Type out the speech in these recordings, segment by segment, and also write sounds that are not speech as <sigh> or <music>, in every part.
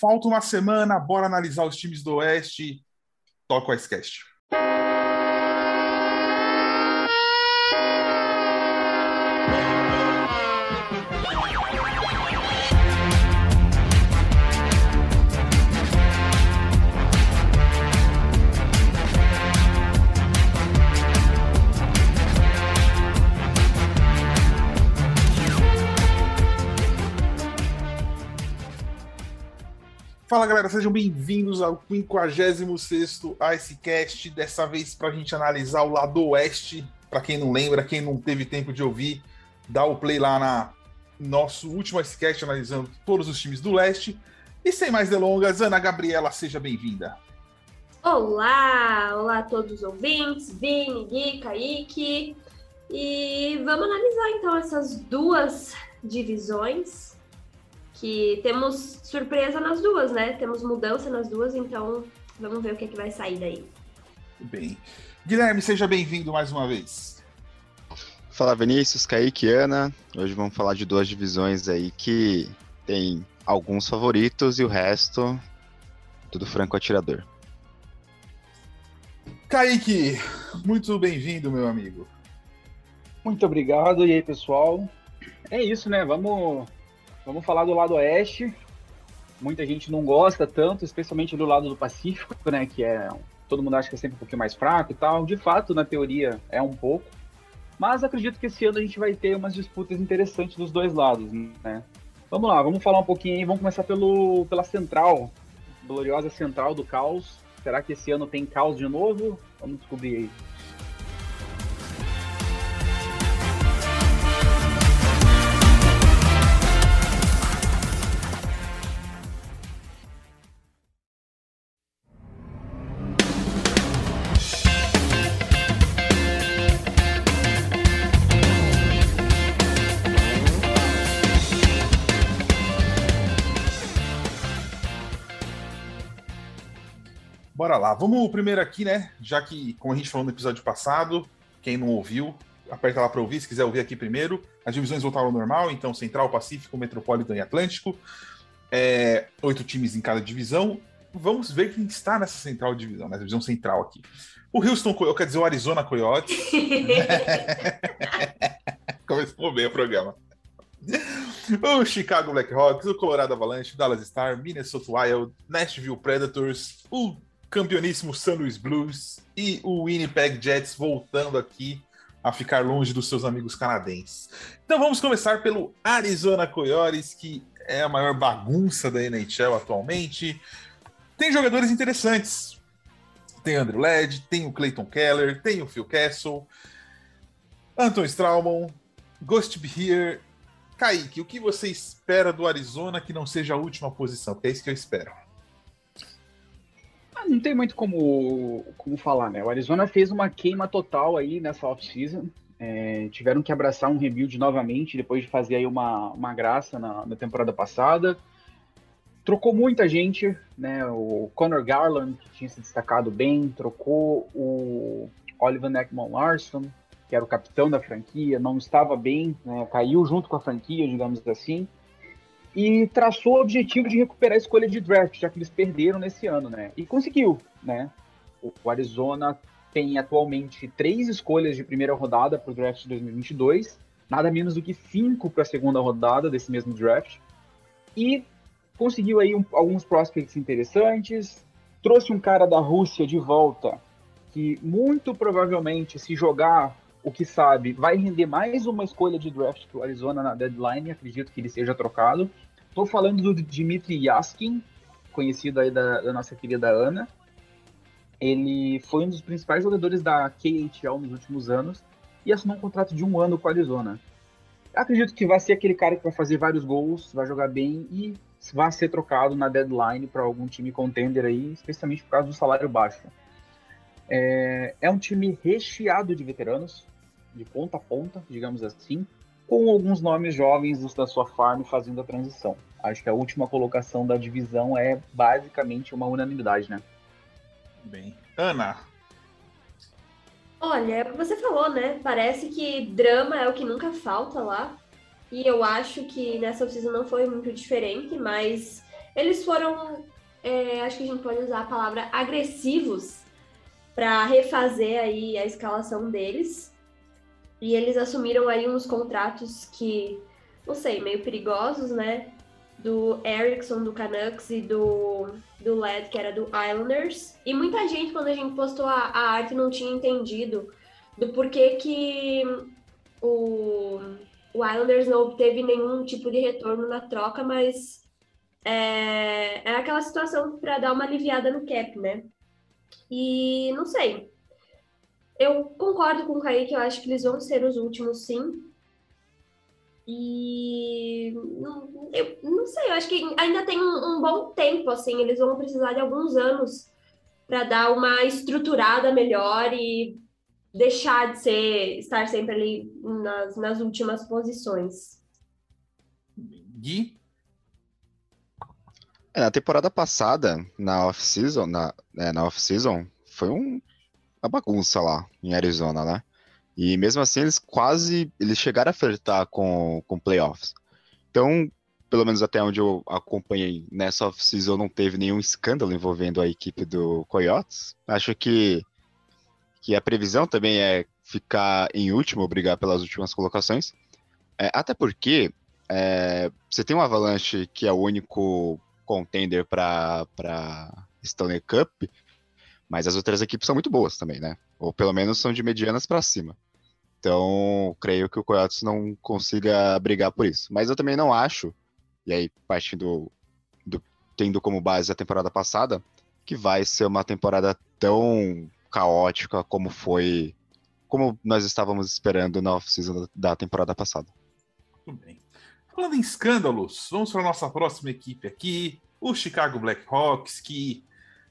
falta uma semana, bora analisar os times do Oeste. Toca o Icecast. Fala galera, sejam bem-vindos ao 56 Icecast. Dessa vez para a gente analisar o lado oeste. Para quem não lembra, quem não teve tempo de ouvir, dá o play lá na nosso último Icecast analisando todos os times do leste. E sem mais delongas, Ana Gabriela, seja bem-vinda. Olá, olá a todos os ouvintes, Vini, Gui, Kaique. E vamos analisar então essas duas divisões que temos surpresa nas duas, né? Temos mudança nas duas, então vamos ver o que, é que vai sair daí. Bem. Guilherme, seja bem-vindo mais uma vez. Fala Vinícius, Kaique Ana. Hoje vamos falar de duas divisões aí que tem alguns favoritos e o resto tudo franco atirador. Kaique, muito bem-vindo, meu amigo. Muito obrigado. E aí, pessoal? É isso, né? Vamos Vamos falar do lado oeste. Muita gente não gosta tanto, especialmente do lado do Pacífico, né? Que é. Todo mundo acha que é sempre um pouquinho mais fraco e tal. De fato, na teoria, é um pouco. Mas acredito que esse ano a gente vai ter umas disputas interessantes dos dois lados, né? Vamos lá, vamos falar um pouquinho aí. Vamos começar pelo, pela central, gloriosa central do caos. Será que esse ano tem caos de novo? Vamos descobrir aí. Bora lá. Vamos primeiro aqui, né? Já que, como a gente falou no episódio passado, quem não ouviu, aperta lá para ouvir, se quiser ouvir aqui primeiro. As divisões voltaram ao normal, então Central, Pacífico, Metropolitan e Atlântico. É, oito times em cada divisão. Vamos ver quem está nessa central divisão, nessa divisão central aqui. O Houston, quer dizer, o Arizona Coyotes. <laughs> Começou bem o programa. O Chicago Blackhawks, o Colorado Avalanche, o Dallas Star, Minnesota Wild, Nashville Predators, o campeoníssimo St. Louis Blues e o Winnipeg Jets voltando aqui a ficar longe dos seus amigos canadenses. Então vamos começar pelo Arizona Coyotes, que é a maior bagunça da NHL atualmente. Tem jogadores interessantes. Tem Andrew Led, tem o Clayton Keller, tem o Phil Castle, Anton Strauman, Ghost Beer. Kaique, o que você espera do Arizona que não seja a última posição? É isso que eu espero. Ah, não tem muito como, como falar, né? O Arizona fez uma queima total aí nessa off-season. É, tiveram que abraçar um rebuild novamente depois de fazer aí uma, uma graça na, na temporada passada. Trocou muita gente, né? O Conor Garland, que tinha se destacado bem, trocou o Oliver Ekman Larson, que era o capitão da franquia, não estava bem, né? caiu junto com a franquia, digamos assim e traçou o objetivo de recuperar a escolha de draft, já que eles perderam nesse ano, né? E conseguiu, né? O Arizona tem atualmente três escolhas de primeira rodada para o draft de 2022, nada menos do que cinco para a segunda rodada desse mesmo draft, e conseguiu aí um, alguns prospects interessantes, trouxe um cara da Rússia de volta, que muito provavelmente, se jogar o que sabe, vai render mais uma escolha de draft para o Arizona na deadline, acredito que ele seja trocado. Estou falando do Dmitry Yaskin, conhecido aí da, da, nossa querida Ana. Ele foi um dos principais jogadores da KHL nos últimos anos e assinou um contrato de um ano com o Arizona. Acredito que vai ser aquele cara que vai fazer vários gols, vai jogar bem e vai ser trocado na deadline para algum time contender aí, especialmente por causa do salário baixo. É, é um time recheado de veteranos, de ponta a ponta, digamos assim, com alguns nomes jovens da sua farm fazendo a transição. Acho que a última colocação da divisão é basicamente uma unanimidade, né? Bem. Ana. Olha, é o que você falou, né? Parece que drama é o que nunca falta lá. E eu acho que nessa oficina não foi muito diferente, mas eles foram, é, acho que a gente pode usar a palavra agressivos para refazer aí a escalação deles. E eles assumiram aí uns contratos que, não sei, meio perigosos, né? Do Erickson, do Canucks e do, do Led, que era do Islanders. E muita gente, quando a gente postou a, a arte, não tinha entendido do porquê que o, o Islanders não obteve nenhum tipo de retorno na troca, mas é, é aquela situação para dar uma aliviada no cap, né? E não sei. Eu concordo com o Kaique, eu acho que eles vão ser os últimos, sim. E não, eu não sei, eu acho que ainda tem um, um bom tempo, assim, eles vão precisar de alguns anos para dar uma estruturada melhor e deixar de ser estar sempre ali nas, nas últimas posições. Gui? É, na temporada passada, na off-season, na, é, na off-season, foi um, uma bagunça lá em Arizona, né? E mesmo assim, eles quase eles chegaram a flertar com, com playoffs. Então, pelo menos até onde eu acompanhei nessa off-season, não teve nenhum escândalo envolvendo a equipe do Coyotes. Acho que, que a previsão também é ficar em último, brigar pelas últimas colocações. É, até porque é, você tem um Avalanche que é o único contender para Stanley Cup, mas as outras equipes são muito boas também, né? Ou pelo menos são de medianas para cima. Então, creio que o Coyotes não consiga brigar por isso. Mas eu também não acho, e aí partindo do, tendo como base a temporada passada, que vai ser uma temporada tão caótica como foi, como nós estávamos esperando na off-season da temporada passada. Muito bem. Falando em escândalos, vamos para a nossa próxima equipe aqui, o Chicago Blackhawks, que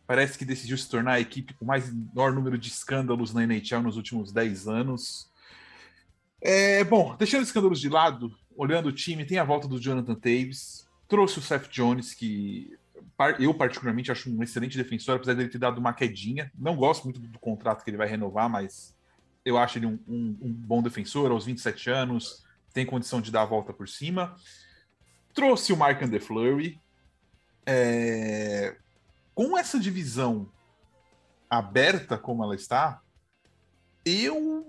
parece que decidiu se tornar a equipe com mais maior número de escândalos na NHL nos últimos 10 anos. É, bom, deixando escândalos de lado, olhando o time, tem a volta do Jonathan Taves, trouxe o Seth Jones, que eu particularmente acho um excelente defensor, apesar dele ter dado uma quedinha. Não gosto muito do, contrato que ele vai renovar, mas eu acho ele um, um, um bom defensor aos 27 anos, tem condição de dar a volta por cima. Trouxe o Mark André Fleury. É... Com essa divisão aberta como ela está, eu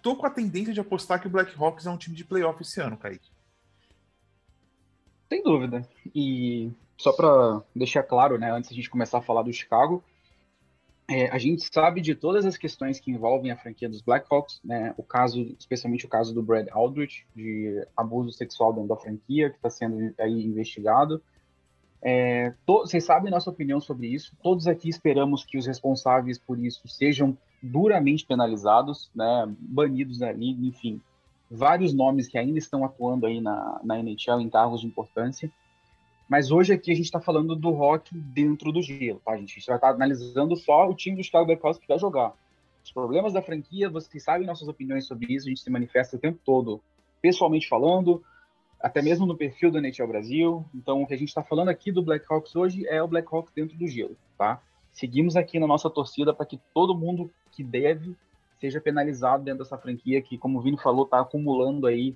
tô com a tendência de apostar que o Blackhawks é um time de playoff esse ano, Kaique. Sem dúvida. E só para deixar claro, né, antes a gente começar a falar do Chicago, é, a gente sabe de todas as questões que envolvem a franquia dos Blackhawks, né? O caso, especialmente o caso do Brad Aldrich, de abuso sexual dentro da franquia, que está sendo aí investigado. É, to, vocês sabem nossa opinião sobre isso. Todos aqui esperamos que os responsáveis por isso sejam duramente penalizados, né? Banidos da liga, enfim, vários nomes que ainda estão atuando aí na, na NHL em cargos de importância. Mas hoje aqui a gente está falando do rock dentro do gelo, tá, gente? A gente vai estar tá analisando só o time do Chicago Blackhawks que vai jogar. Os problemas da franquia, vocês sabem nossas opiniões sobre isso, a gente se manifesta o tempo todo, pessoalmente falando, até mesmo no perfil da NHL Brasil. Então, o que a gente está falando aqui do Blackhawks hoje é o Blackhawks dentro do gelo, tá? Seguimos aqui na nossa torcida para que todo mundo que deve seja penalizado dentro dessa franquia que, como o Vini falou, está acumulando aí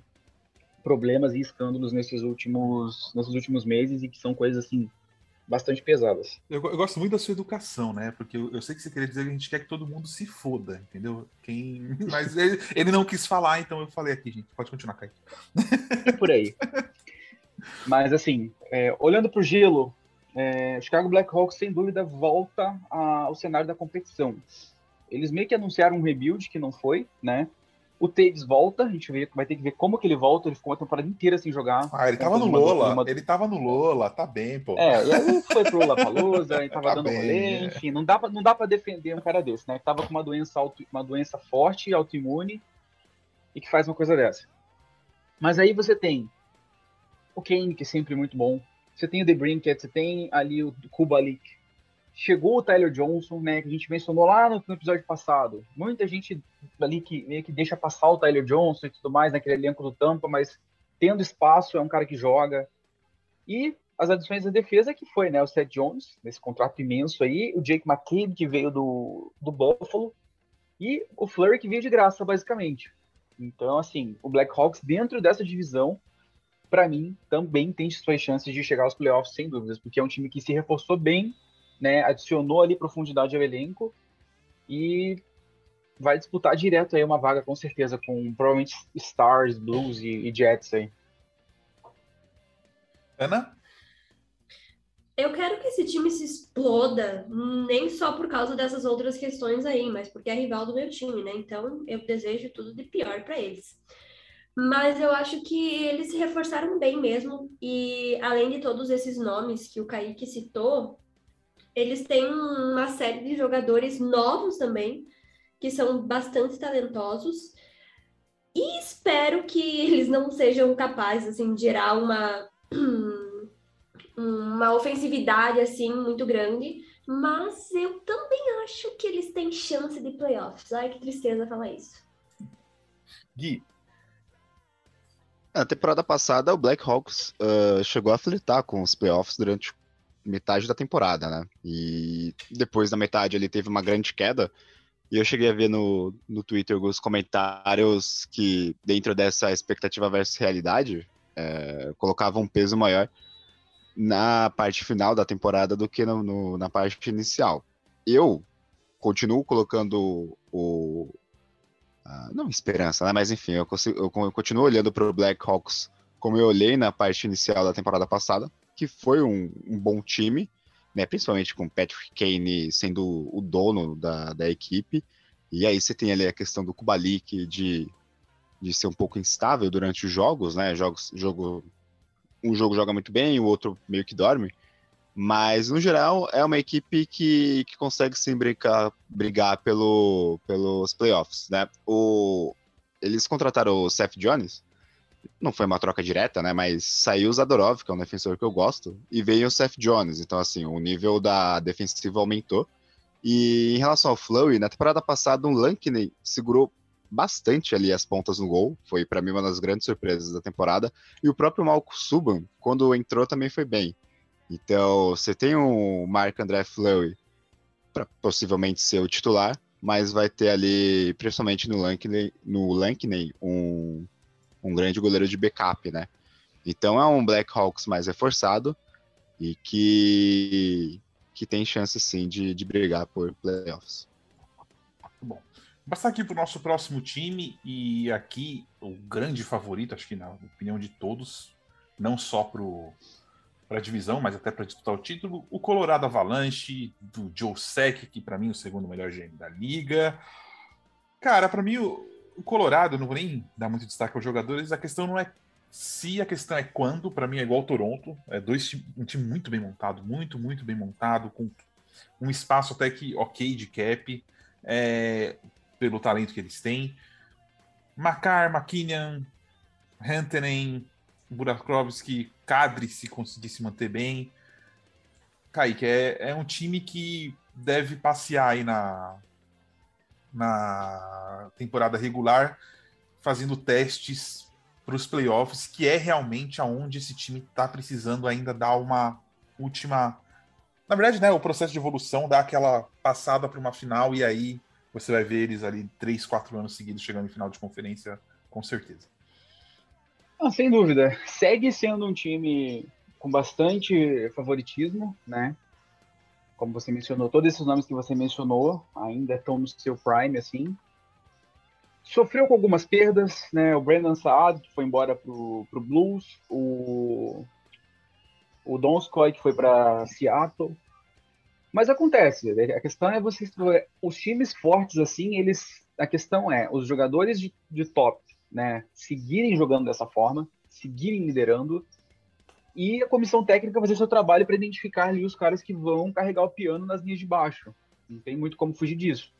problemas e escândalos nesses últimos, nesses últimos meses e que são coisas assim bastante pesadas. Eu, eu gosto muito da sua educação, né? Porque eu, eu, sei que você queria dizer que a gente quer que todo mundo se foda, entendeu? Quem... <laughs> Mas ele, ele não quis falar, então eu falei aqui, gente. Pode continuar, Caio. É por aí. Mas assim, é, olhando para o gelo, é, Chicago Blackhawks sem dúvida volta ao cenário da competição. Eles meio que anunciaram um rebuild que não foi, né? O Taves volta, a gente vai ter que ver como que ele volta. Ele ficou uma temporada inteira sem jogar. Ah, ele tava no Lola. Uma... Ele tava no Lola, tá bem, pô. É, e aí foi pro Lollapalooza, ele tava tá dando bem, rolê, é. enfim. Não dá, pra, não dá pra defender um cara desse, né? Que tava com uma doença, auto, uma doença forte, autoimune, e que faz uma coisa dessa. Mas aí você tem o Kane, que é sempre muito bom. Você tem o The Brinket, você tem ali o Kubalik, chegou o Tyler Johnson, né, que a gente mencionou lá no, no, episódio passado. Muita gente ali que meio que deixa passar o Tyler Johnson e tudo mais naquele elenco do Tampa, mas tendo espaço é um cara que joga. E as adições da defesa que foi, né, o Seth Jones, nesse contrato imenso aí, o Jake McCabe que veio do, do Buffalo e o Flurry que veio de graça, basicamente. Então, assim, o Blackhawks dentro dessa divisão para mim, também tem suas chances de chegar aos playoffs, sem dúvidas, porque é um time que se reforçou bem, né, adicionou ali profundidade ao elenco e vai disputar direto aí uma vaga, com certeza, com provavelmente Stars, Blues e, e Jets aí. Ana? Eu quero que esse time se exploda, nem só por causa dessas outras questões aí, mas porque é rival do meu time, né? Então eu desejo tudo de pior para eles. Mas eu acho que eles se reforçaram bem mesmo, e além de todos esses nomes que o Kaique citou, eles têm uma série de jogadores novos também, que são bastante talentosos, e espero que eles não sejam capazes assim, de gerar uma <clears throat> uma ofensividade assim muito grande, mas eu também acho que eles têm chance de playoffs. Ai, que tristeza falar isso. Gui. Na temporada passada, o Blackhawks uh, chegou a flitar com os playoffs durante metade da temporada, né? E depois da metade ele teve uma grande queda. E eu cheguei a ver no, no Twitter alguns comentários que, dentro dessa expectativa versus realidade, é, colocavam um peso maior na parte final da temporada do que no, no, na parte inicial. Eu continuo colocando o. não esperança, né? Mas enfim, eu, consigo, eu continuo olhando para o Blackhawks como eu olhei na parte inicial da temporada passada, que foi um, um bom time, né? Principalmente com Patrick Kane sendo o dono da, da equipe. E aí você tem ali a questão do Kubalik de, de ser um pouco instável durante os jogos, né? Jogos, jogo um jogo joga muito bem, o outro meio que dorme. Mas, no geral, é uma equipe que, que consegue sim brigar, brigar pelo, pelos playoffs, né? O, eles contrataram o Seth Jones, não foi uma troca direta, né? Mas saiu o Zadorov, que é um defensor que eu gosto, e veio o Seth Jones. Então, assim, o nível da defensiva aumentou. E em relação ao Flurry, na temporada passada, um Lankney segurou bastante ali as pontas no gol. Foi para mim uma das grandes surpresas da temporada. E o próprio Malco Subban, quando entrou, também foi bem. Então, você tem o Mark André Fleury para possivelmente ser o titular, mas vai ter ali, principalmente no Lankney, no Lankney um, um grande goleiro de backup, né? Então é um Blackhawks mais reforçado e que, que tem chance sim de, de brigar por playoffs. Bom, Passar aqui para o nosso próximo time, e aqui o grande favorito, acho que na opinião de todos, não só para a divisão, mas até para disputar o título, o Colorado Avalanche, do Joe Sec, que para mim é o segundo melhor GM da liga. Cara, para mim o, o Colorado, não vou nem dar muito destaque aos jogadores, a questão não é se, a questão é quando, para mim é igual ao Toronto, é dois, um time muito bem montado, muito, muito bem montado, com um espaço até que ok de cap. É, pelo talento que eles têm. Makar, McKinnon, Hantenen, Burakovsky, Kadri, se conseguir se manter bem. Kaique, é, é um time que deve passear aí na, na temporada regular, fazendo testes para os playoffs, que é realmente aonde esse time está precisando ainda dar uma última. Na verdade, né, o processo de evolução dá aquela passada para uma final e aí você vai ver eles ali três, quatro anos seguidos chegando em final de conferência, com certeza. Ah, sem dúvida. Segue sendo um time com bastante favoritismo, né? Como você mencionou, todos esses nomes que você mencionou ainda estão no seu prime, assim. Sofreu com algumas perdas, né? O Brandon Saad, que foi embora pro, pro Blues, o, o Donskoy, que foi para Seattle, mas acontece, a questão é vocês. Os times fortes, assim, eles. A questão é os jogadores de, de top, né? Seguirem jogando dessa forma, seguirem liderando, e a comissão técnica fazer seu trabalho para identificar ali os caras que vão carregar o piano nas linhas de baixo. Não tem muito como fugir disso.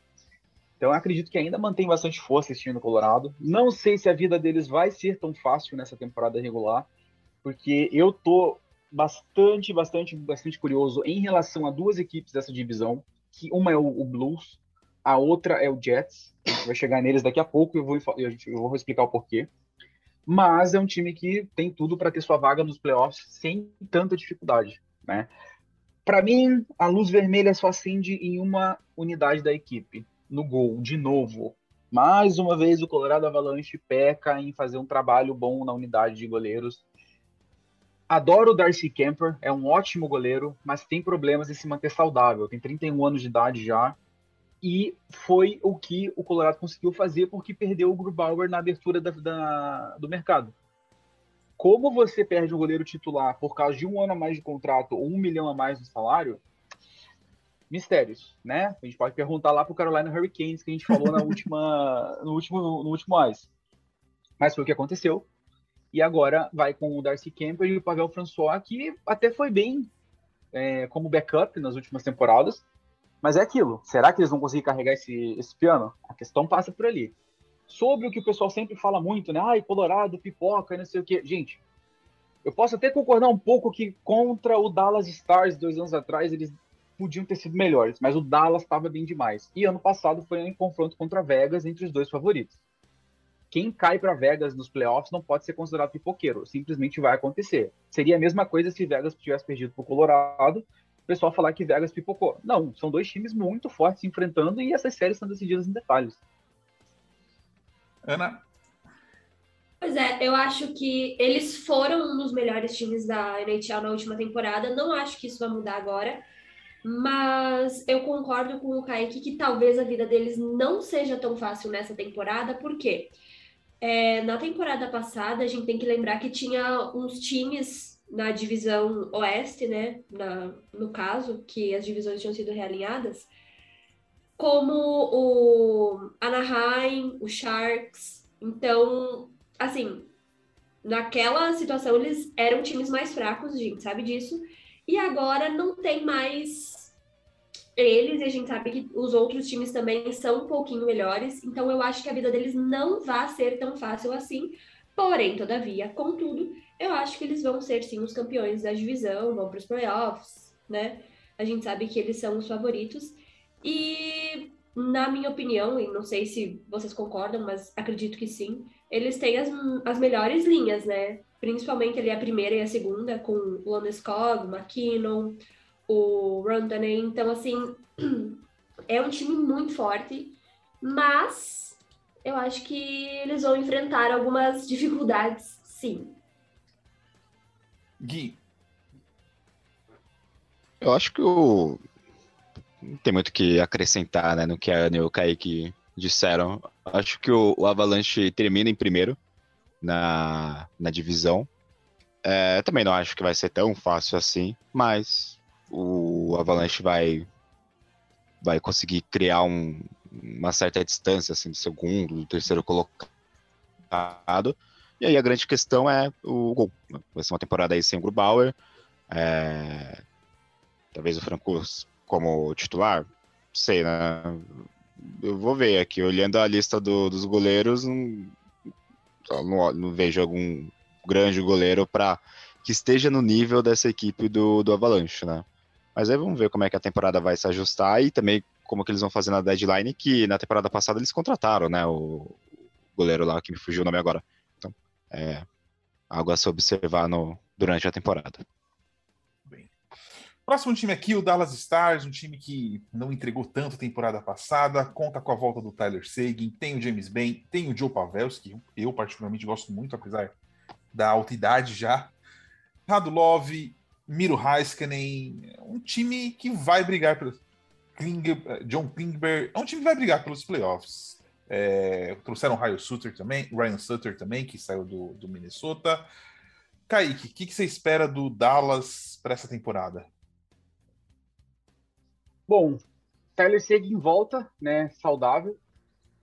Então eu acredito que ainda mantém bastante força esse time no Colorado. Não sei se a vida deles vai ser tão fácil nessa temporada regular, porque eu tô bastante, bastante, bastante curioso em relação a duas equipes dessa divisão, que uma é o, o Blues, a outra é o Jets. A gente vai chegar neles daqui a pouco e eu vou, eu vou explicar o porquê. Mas é um time que tem tudo para ter sua vaga nos playoffs sem tanta dificuldade, né? Para mim, a luz vermelha só acende em uma unidade da equipe, no gol, de novo. Mais uma vez, o Colorado Avalanche peca em fazer um trabalho bom na unidade de goleiros Adoro o Darcy Kemper, é um ótimo goleiro, mas tem problemas em se manter saudável. Tem 31 anos de idade já. E foi o que o Colorado conseguiu fazer porque perdeu o Grubauer na abertura da, da, do mercado. Como você perde um goleiro titular por causa de um ano a mais de contrato ou um milhão a mais de salário, mistérios, né? A gente pode perguntar lá para o Carolina Hurricanes que a gente falou na <laughs> última, no último, no último AIS. Mas foi o que aconteceu. E agora vai com o Darcy Campbell e o Pavel François, que até foi bem é, como backup nas últimas temporadas. Mas é aquilo. Será que eles vão conseguir carregar esse, esse piano? A questão passa por ali. Sobre o que o pessoal sempre fala muito, né? Ai, Colorado, pipoca, não sei o quê. Gente, eu posso até concordar um pouco que contra o Dallas Stars dois anos atrás eles podiam ter sido melhores, mas o Dallas estava bem demais. E ano passado foi um confronto contra Vegas entre os dois favoritos quem cai para Vegas nos playoffs não pode ser considerado pipoqueiro, simplesmente vai acontecer. Seria a mesma coisa se Vegas tivesse perdido para o Colorado, o pessoal falar que Vegas pipocou. Não, são dois times muito fortes se enfrentando e essas séries são decididas em detalhes. Ana? Pois é, eu acho que eles foram um dos melhores times da NHL na última temporada. Não acho que isso vai mudar agora. Mas eu concordo com o Kaique que talvez a vida deles não seja tão fácil nessa temporada, por quê? Porque é, na temporada passada, a gente tem que lembrar que tinha uns times na divisão oeste, né? Na, no caso, que as divisões tinham sido realinhadas, como o Anaheim, o Sharks. Então, assim, naquela situação eles eram times mais fracos, a gente sabe disso. E agora não tem mais eles, e a gente sabe que os outros times também são um pouquinho melhores, então eu acho que a vida deles não vai ser tão fácil assim. Porém, todavia, contudo, eu acho que eles vão ser sim os campeões da divisão, vão para os playoffs, né? A gente sabe que eles são os favoritos. E, na minha opinião, e não sei se vocês concordam, mas acredito que sim, eles têm as, as melhores linhas, né? Principalmente ali a primeira e a segunda, com o Landeskog, McKinnon, o Rantanen. Então, assim, <clears throat> é um time muito forte, mas eu acho que eles vão enfrentar algumas dificuldades, sim. Gui. Eu acho que o. Não tem muito que acrescentar né, no que a Ana e o Kaique disseram. Acho que o, o Avalanche termina em primeiro na, na divisão. É, também não acho que vai ser tão fácil assim, mas o Avalanche vai vai conseguir criar um, uma certa distância assim do segundo, do terceiro colocado. E aí a grande questão é o gol. Vai ser uma temporada aí sem o Grubauer. É... Talvez o Francos como titular, sei, né? Eu vou ver aqui, olhando a lista do, dos goleiros, não, não, não, vejo algum grande goleiro para que esteja no nível dessa equipe do, do Avalanche, né? Mas aí vamos ver como é que a temporada vai se ajustar e também como que eles vão fazer na deadline, que na temporada passada eles contrataram, né? O goleiro lá que me fugiu o nome agora. É algo a se observar no, durante a temporada. Bem. Próximo time aqui, o Dallas Stars, um time que não entregou tanto temporada passada, conta com a volta do Tyler Seguin, tem o James Bain, tem o Joe Pavelski, eu particularmente gosto muito, apesar da alta idade já. Radulov, Miro Heiskanen, um time que vai brigar pelo Kling, John Klingberg, é um time que vai brigar pelos playoffs. É, trouxeram Ryan Sutter também, Ryan Sutter também, que saiu do, do Minnesota. Kaique, o que, que, você espera do Dallas para essa temporada? Bom, Tyler Seguin volta, né, saudável,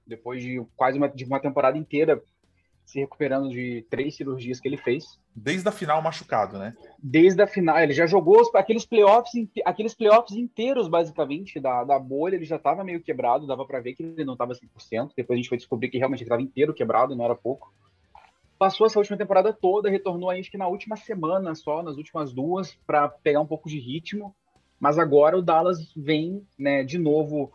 depois de quase uma, de uma temporada inteira se recuperando de três cirurgias que ele fez. Desde a final machucado, né? Desde a final, ele já jogou aqueles playoffs, aqueles playoffs inteiros, basicamente, da, da bolha, ele já estava meio quebrado, dava para ver que ele não estava 100%, depois a gente foi descobrir que realmente ele estava inteiro quebrado, não era pouco. Passou essa última temporada toda, retornou aí, acho que na última semana só, nas últimas duas, para pegar um pouco de ritmo, mas agora o Dallas vem, né, de novo,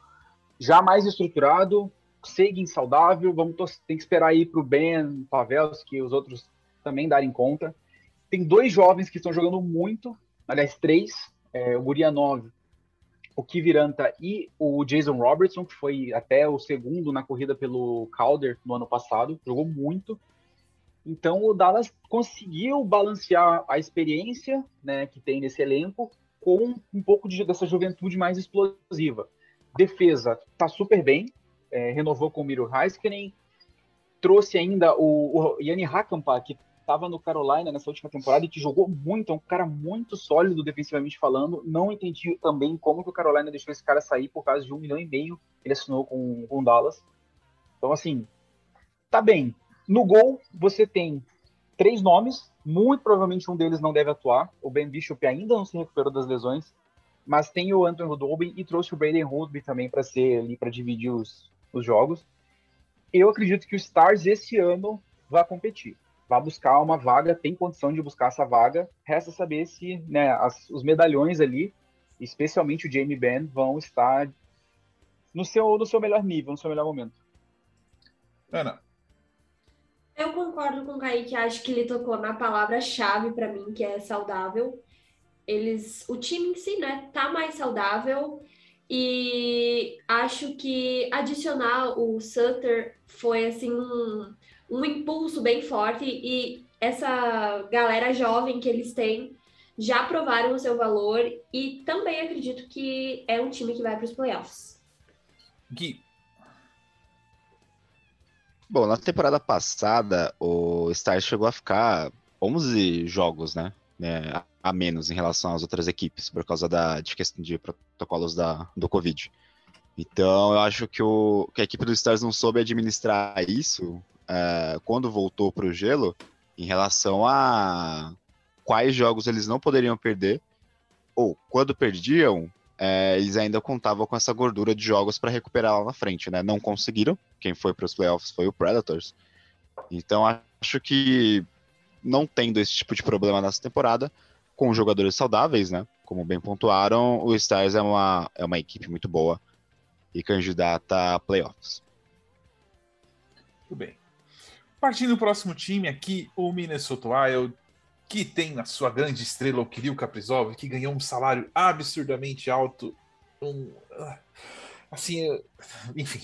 já mais estruturado, seguem saudável, vamos tem que esperar aí para o Ben, Pavelski e os outros também darem conta. Tem dois jovens que estão jogando muito, aliás, três, é, o Gurianov, o Kiviranta e o Jason Robertson, que foi até o segundo na corrida pelo Calder no ano passado, jogou muito. Então o Dallas conseguiu balancear a experiência né, que tem nesse elenco com um pouco de, dessa juventude mais explosiva. Defesa está super bem, é, renovou com o Miro Heiskanen, trouxe ainda o, o Yanni Hakampa, que estava no Carolina nessa última temporada e que jogou muito, é um cara muito sólido defensivamente falando. Não entendi também como que o Carolina deixou esse cara sair por causa de um milhão e meio ele assinou com, com o Dallas. Então, assim, tá bem. No gol, você tem três nomes, muito provavelmente um deles não deve atuar. O Ben Bishop ainda não se recuperou das lesões, mas tem o Anthony Rudolby e trouxe o Braden Rudby também para ser ali para dividir os, os jogos. Eu acredito que o Stars esse ano vai competir vai buscar uma vaga, tem condição de buscar essa vaga. Resta saber se né, as, os medalhões ali, especialmente o Jamie Benn, vão estar no seu, no seu melhor nível, no seu melhor momento. Ana. Eu concordo com o Kaique, acho que ele tocou na palavra-chave para mim, que é saudável. Eles, o time em si, né, tá mais saudável e acho que adicionar o Sutter foi assim um, um impulso bem forte e essa galera jovem que eles têm já provaram o seu valor e também acredito que é um time que vai para os playoffs. Gui. Bom, na temporada passada, o Stars chegou a ficar 11 jogos, né? É, a menos em relação às outras equipes, por causa da, de questão de protocolos da, do Covid. Então, eu acho que, o, que a equipe do Stars não soube administrar isso uh, quando voltou para o gelo, em relação a quais jogos eles não poderiam perder, ou quando perdiam, é, eles ainda contavam com essa gordura de jogos para recuperar lá na frente, né? Não conseguiram. Quem foi para os playoffs foi o Predators. Então acho que não tendo esse tipo de problema nessa temporada, com jogadores saudáveis, né? Como bem pontuaram, o Stars é uma, é uma equipe muito boa e candidata a playoffs. Muito bem. Partindo do próximo time aqui, o Minnesota Wild, que tem na sua grande estrela o Kirill Kaprizov, que ganhou um salário absurdamente alto. Um, ah, assim, enfim,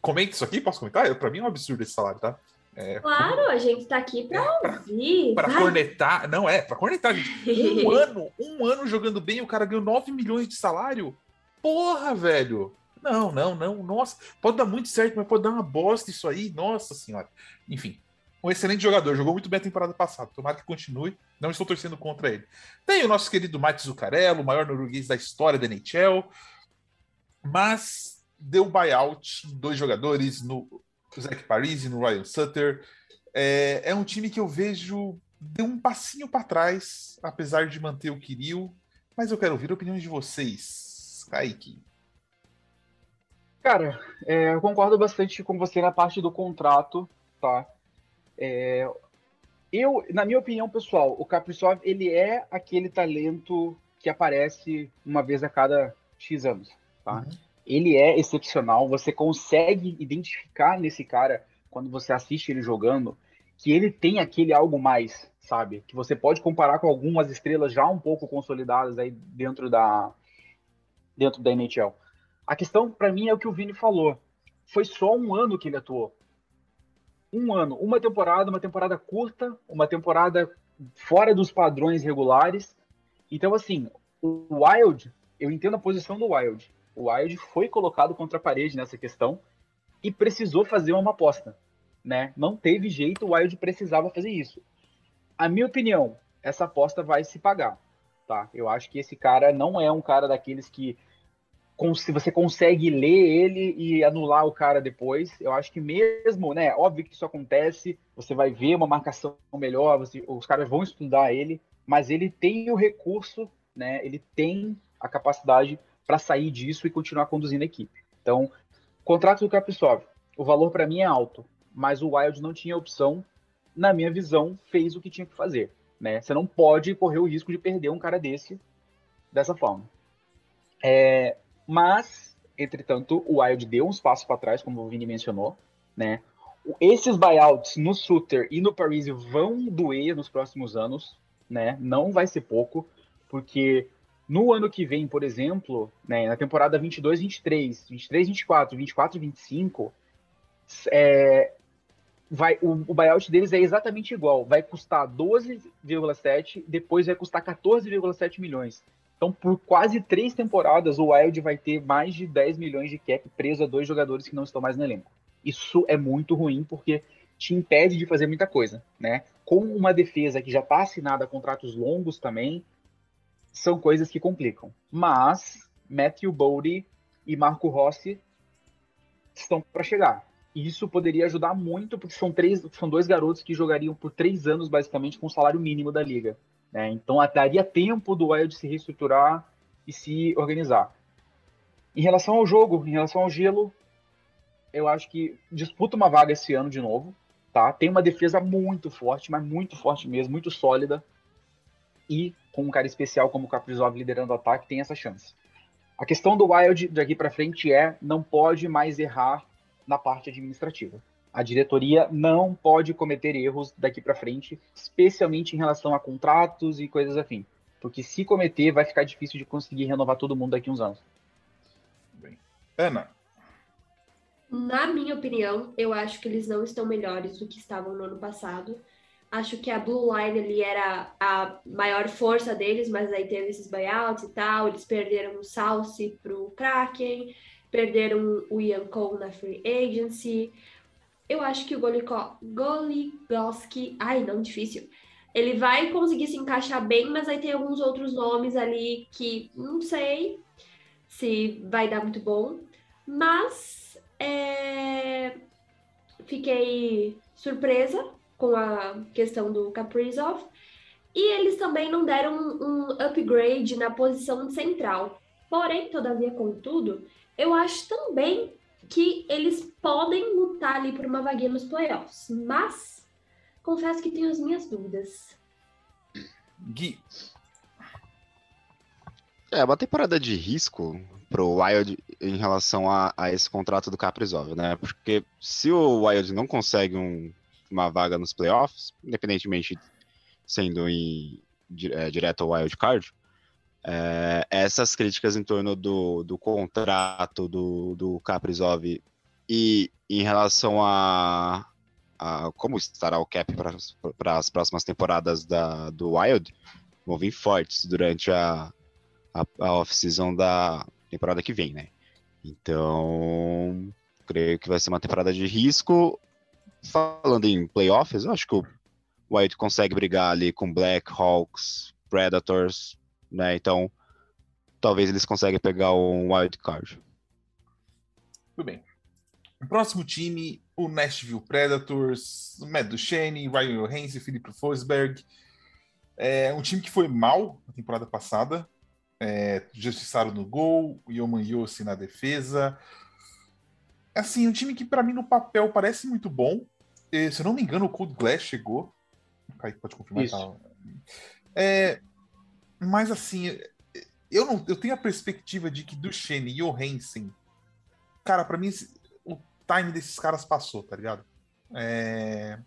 comente isso aqui, posso comentar? Para mim é um absurdo esse salário, tá? É, claro, a gente tá aqui para é, ouvir. Para cornetar, não é, para cornetar, gente. Um <laughs> ano, um ano jogando bem, o cara ganhou 9 milhões de salário. Porra, velho. Não, não, não. Nossa, pode dar muito certo, mas pode dar uma bosta isso aí. Nossa senhora. Enfim, um excelente jogador. Jogou muito bem a temporada passada. Tomara que continue. Não estou torcendo contra ele. Tem o nosso querido Mike Zuccarello, o maior norueguês da história da NHL. Mas deu buyout em dois jogadores, no Zach Paris e no Ryan Sutter. É, é um time que eu vejo deu um passinho para trás, apesar de manter o Kirill. Mas eu quero ouvir opiniões de vocês. Kaique. Cara, é, eu concordo bastante com você na parte do contrato, tá? É, eu, na minha opinião pessoal, o Kaprizov, ele é aquele talento que aparece uma vez a cada X anos, tá? Uhum. Ele é excepcional, você consegue identificar nesse cara, quando você assiste ele jogando, que ele tem aquele algo mais, sabe? Que você pode comparar com algumas estrelas já um pouco consolidadas aí dentro da, dentro da NHL. A questão, para mim, é o que o Vini falou. Foi só um ano que ele atuou. Um ano. Uma temporada, uma temporada curta, uma temporada fora dos padrões regulares. Então, assim, o Wild, eu entendo a posição do Wild. O Wild foi colocado contra a parede nessa questão e precisou fazer uma aposta. Né? Não teve jeito, o Wild precisava fazer isso. A minha opinião, essa aposta vai se pagar. Tá? Eu acho que esse cara não é um cara daqueles que se você consegue ler ele e anular o cara depois. Eu acho que mesmo, né? Óbvio que isso acontece, você vai ver uma marcação melhor, você, os caras vão estudar ele, mas ele tem o recurso, né? Ele tem a capacidade para sair disso e continuar conduzindo a equipe. Então, contrato do Kaprizov, o valor para mim é alto, mas o Wild não tinha opção, na minha visão, fez o que tinha que fazer, né? Você não pode correr o risco de perder um cara desse dessa forma. É, mas, entretanto, o Wild deu uns passos para trás, como o Vini mencionou, né? Esses buyouts no Suter e no Paris vão doer nos próximos anos, né? Não vai ser pouco, porque no ano que vem, por exemplo, né, na temporada 22, 23, 23, 24, 24, 25, é, vai, o, o buyout deles é exatamente igual. Vai custar 12,7, depois vai custar 14,7 milhões. Então, por quase três temporadas, o Wild vai ter mais de 10 milhões de cap preso a dois jogadores que não estão mais no elenco. Isso é muito ruim, porque te impede de fazer muita coisa, né? Com uma defesa que já está assinada a contratos longos também, são coisas que complicam. Mas Matthew Bowdy e Marco Rossi estão para chegar. E isso poderia ajudar muito, porque são, três, são dois garotos que jogariam por três anos, basicamente, com o salário mínimo da liga. Né? Então, daria tempo do Wild se reestruturar e se organizar. Em relação ao jogo, em relação ao gelo, eu acho que disputa uma vaga esse ano de novo. Tá? Tem uma defesa muito forte, mas muito forte mesmo, muito sólida. E com um cara especial como o Kaprizov liderando o ataque, tem essa chance. A questão do Wild daqui para frente é não pode mais errar na parte administrativa. A diretoria não pode cometer erros daqui para frente, especialmente em relação a contratos e coisas assim. Porque se cometer, vai ficar difícil de conseguir renovar todo mundo daqui a uns anos. Bem. Ana. Na minha opinião, eu acho que eles não estão melhores do que estavam no ano passado. Acho que a Blue Line ali era a maior força deles, mas aí teve esses buyouts e tal. Eles perderam o Salsi pro Kraken perderam o Ian Cole na free agency. Eu acho que o Goligoski, ai, não, difícil. Ele vai conseguir se encaixar bem, mas aí tem alguns outros nomes ali que não sei se vai dar muito bom. Mas é... fiquei surpresa com a questão do Kaprizov. E eles também não deram um upgrade na posição central. Porém, todavia, contudo, eu acho também que eles podem lutar ali por uma vaguinha nos playoffs, mas confesso que tenho as minhas dúvidas. Gui. É, uma temporada de risco pro Wild em relação a, a esse contrato do Caprizov, né? Porque se o Wild não consegue um, uma vaga nos playoffs, independentemente sendo em, é, direto ao Wild Card, é, essas críticas em torno do, do contrato do, do Kaprizov e em relação a, a como estará o cap para as próximas temporadas da, do Wild vão vir fortes durante a, a, a off-season da temporada que vem, né? Então, creio que vai ser uma temporada de risco. Falando em playoffs, eu acho que o Wild consegue brigar ali com Black Hawks, Predators, né? Então, talvez eles consigam pegar um wild card. Tudo bem. O próximo time, o Nashville Predators, Matt Duchene, Ryan Johansen e Philip Forsberg. É um time que foi mal na temporada passada. É, justiçaram no gol, Yoman Yossi na defesa. Assim, um time que para mim no papel parece muito bom. E, se eu não me engano, o Cold Glass chegou. Kaique pode confirmar. Tá? É, mas assim, eu não, eu tenho a perspectiva de que Duchenne e Johansen, cara, para mim o time desses caras passou, tá ligado? É...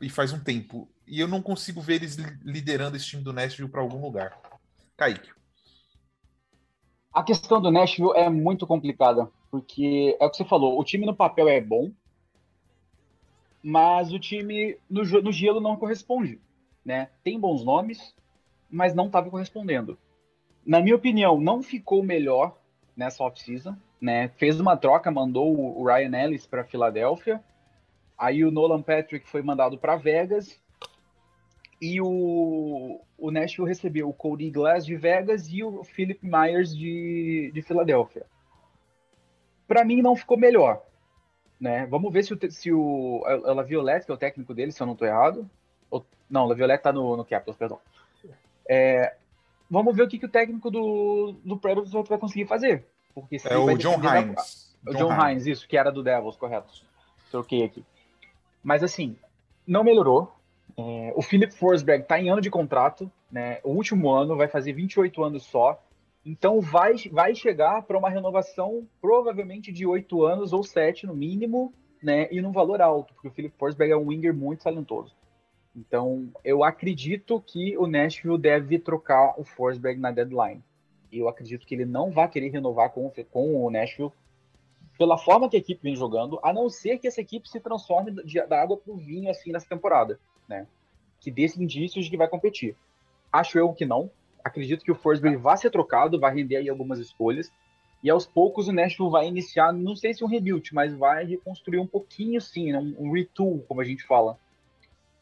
E faz um tempo. E eu não consigo ver eles liderando esse time do Nashville para algum lugar. Kaique. A questão do Nashville é muito complicada, porque é o que você falou, o time no papel é bom, mas o time no, no gelo não corresponde, né? Tem bons nomes, mas não estava correspondendo. Na minha opinião, não ficou melhor nessa off-season, né? Fez uma troca, mandou o Ryan Ellis para Filadélfia, aí o Nolan Patrick foi mandado para Vegas e o, o Nashville recebeu o Cody Glass de Vegas e o Philip Myers de, de Filadélfia. Para mim não ficou melhor, né? Vamos ver se o, se o a Laviolette, que é o técnico dele, se eu não estou errado, ou, não, o Laviolette está no, no Capitals, perdão. É, vamos ver o que, que o técnico do, do Predators vai conseguir fazer. Porque é o John Hines. Da, o John, John Hines, isso, que era do Devils, correto. Troquei aqui. Mas assim, não melhorou. É, o Philip Forsberg está em ano de contrato, né? O último ano vai fazer 28 anos só. Então vai, vai chegar para uma renovação provavelmente de 8 anos ou 7 no mínimo, né? E num valor alto, porque o Philip Forsberg é um winger muito talentoso. Então, eu acredito que o Nashville deve trocar o Forsberg na deadline. Eu acredito que ele não vai querer renovar com, com o Nashville pela forma que a equipe vem jogando, a não ser que essa equipe se transforme da água para o vinho assim nessa temporada, né? Que dê indícios de que vai competir. Acho eu que não. Acredito que o Forsberg vai ser trocado, vai render aí algumas escolhas. E aos poucos o Nashville vai iniciar, não sei se um rebuild, mas vai reconstruir um pouquinho sim, né? um, um retool, como a gente fala.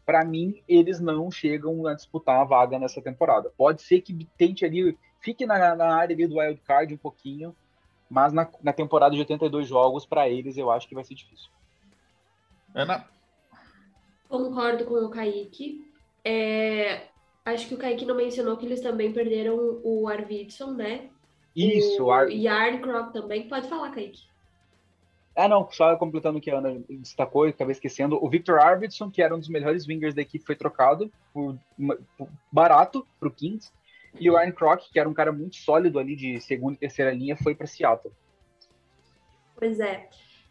Para mim, eles não chegam a disputar a vaga nessa temporada. Pode ser que tente ali, fique na, na área ali do wild card um pouquinho, mas na, na temporada de 82 jogos, para eles, eu acho que vai ser difícil. Ana? Concordo com o Kaique. É, acho que o Kaique não mencionou que eles também perderam o Arvidsson, né? Isso, o Ar... Yarncroc também. Pode falar, Kaique. Ah, não, só completando o que a Ana destacou e acabei esquecendo, o Victor Arvidsson, que era um dos melhores wingers da equipe, foi trocado por, por barato para o Kings. E o Ryan Croc, que era um cara muito sólido ali de segunda e terceira linha, foi para Seattle. Pois é.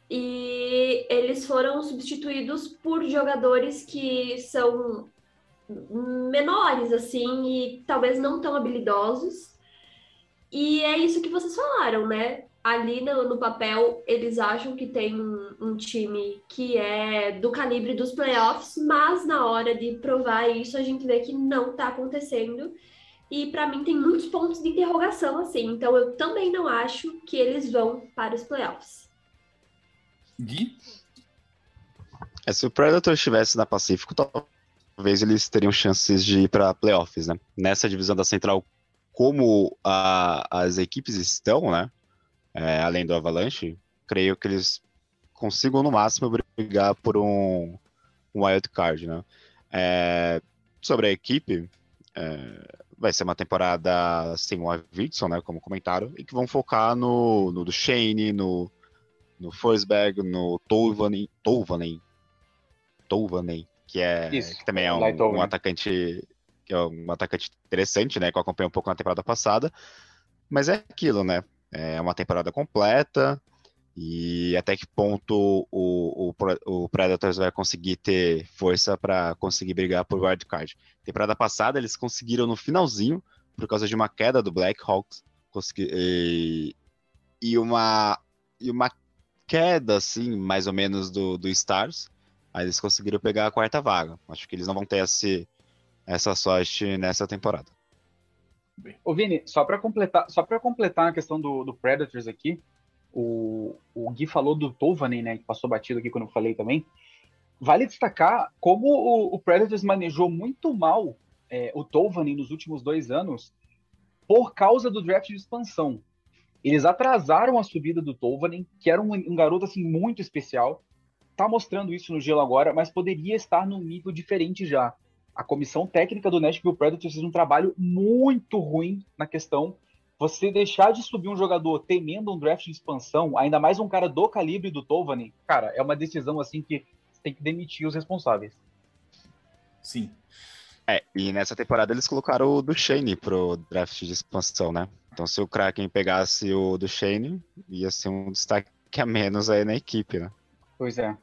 E eles foram substituídos por jogadores que são menores, assim, e talvez não tão habilidosos. E é isso que vocês falaram, né? Ali no, no papel, eles acham que tem um, um, time que é do calibre dos playoffs, mas na hora de provar isso, a gente vê que não tá acontecendo. E para mim tem muitos pontos de interrogação, assim. Então eu também não acho que eles vão para os playoffs. Gui? É, se o Predator estivesse na Pacífico, talvez eles teriam chances de ir para playoffs, né? Nessa divisão da Central, como a, as equipes estão, né? É, além do Avalanche, creio que eles consigam no máximo brigar por um, um wild card, né? É, sobre a equipe, é, vai ser uma temporada sem o Arvidsson, né, como comentaram, e que vão focar no, no Shane, no, no Forsberg, no Tolvanen, Tolvanen, Tolvanen que, é, que também é um, um, atacante que é um atacante interessante, né, que eu acompanhei um pouco na temporada passada, mas é aquilo, né, é uma temporada completa, e até que ponto o, o, o Predators vai conseguir ter força para conseguir brigar por wildcard. Temporada passada eles conseguiram no finalzinho, por causa de uma queda do Blackhawks, e, e, uma, e uma queda, assim, mais ou menos do, do Stars, aí eles conseguiram pegar a quarta vaga. Acho que eles não vão ter esse, essa sorte nessa temporada. Ô Vini, só para completar, só para completar a questão do, do Predators aqui, o, o Gui falou do Tovanen, né, que passou batido aqui quando eu falei também. Vale destacar como o, o Predators manejou muito mal é, o Tovanen nos últimos dois anos por causa do draft de expansão. Eles atrasaram a subida do Tovanen, que era um, um garoto assim muito especial. Tá mostrando isso no gelo agora, mas poderia estar num nível diferente já. A comissão técnica do Nashville Predators fez um trabalho muito ruim na questão você deixar de subir um jogador temendo um draft de expansão, ainda mais um cara do calibre do Tovani, cara, é uma decisão assim que tem que demitir os responsáveis. Sim. É, e nessa temporada eles colocaram o Duchene pro draft de expansão, né? Então se o Kraken pegasse o Duchene, ia ser um destaque a menos aí na equipe, né? Pois é.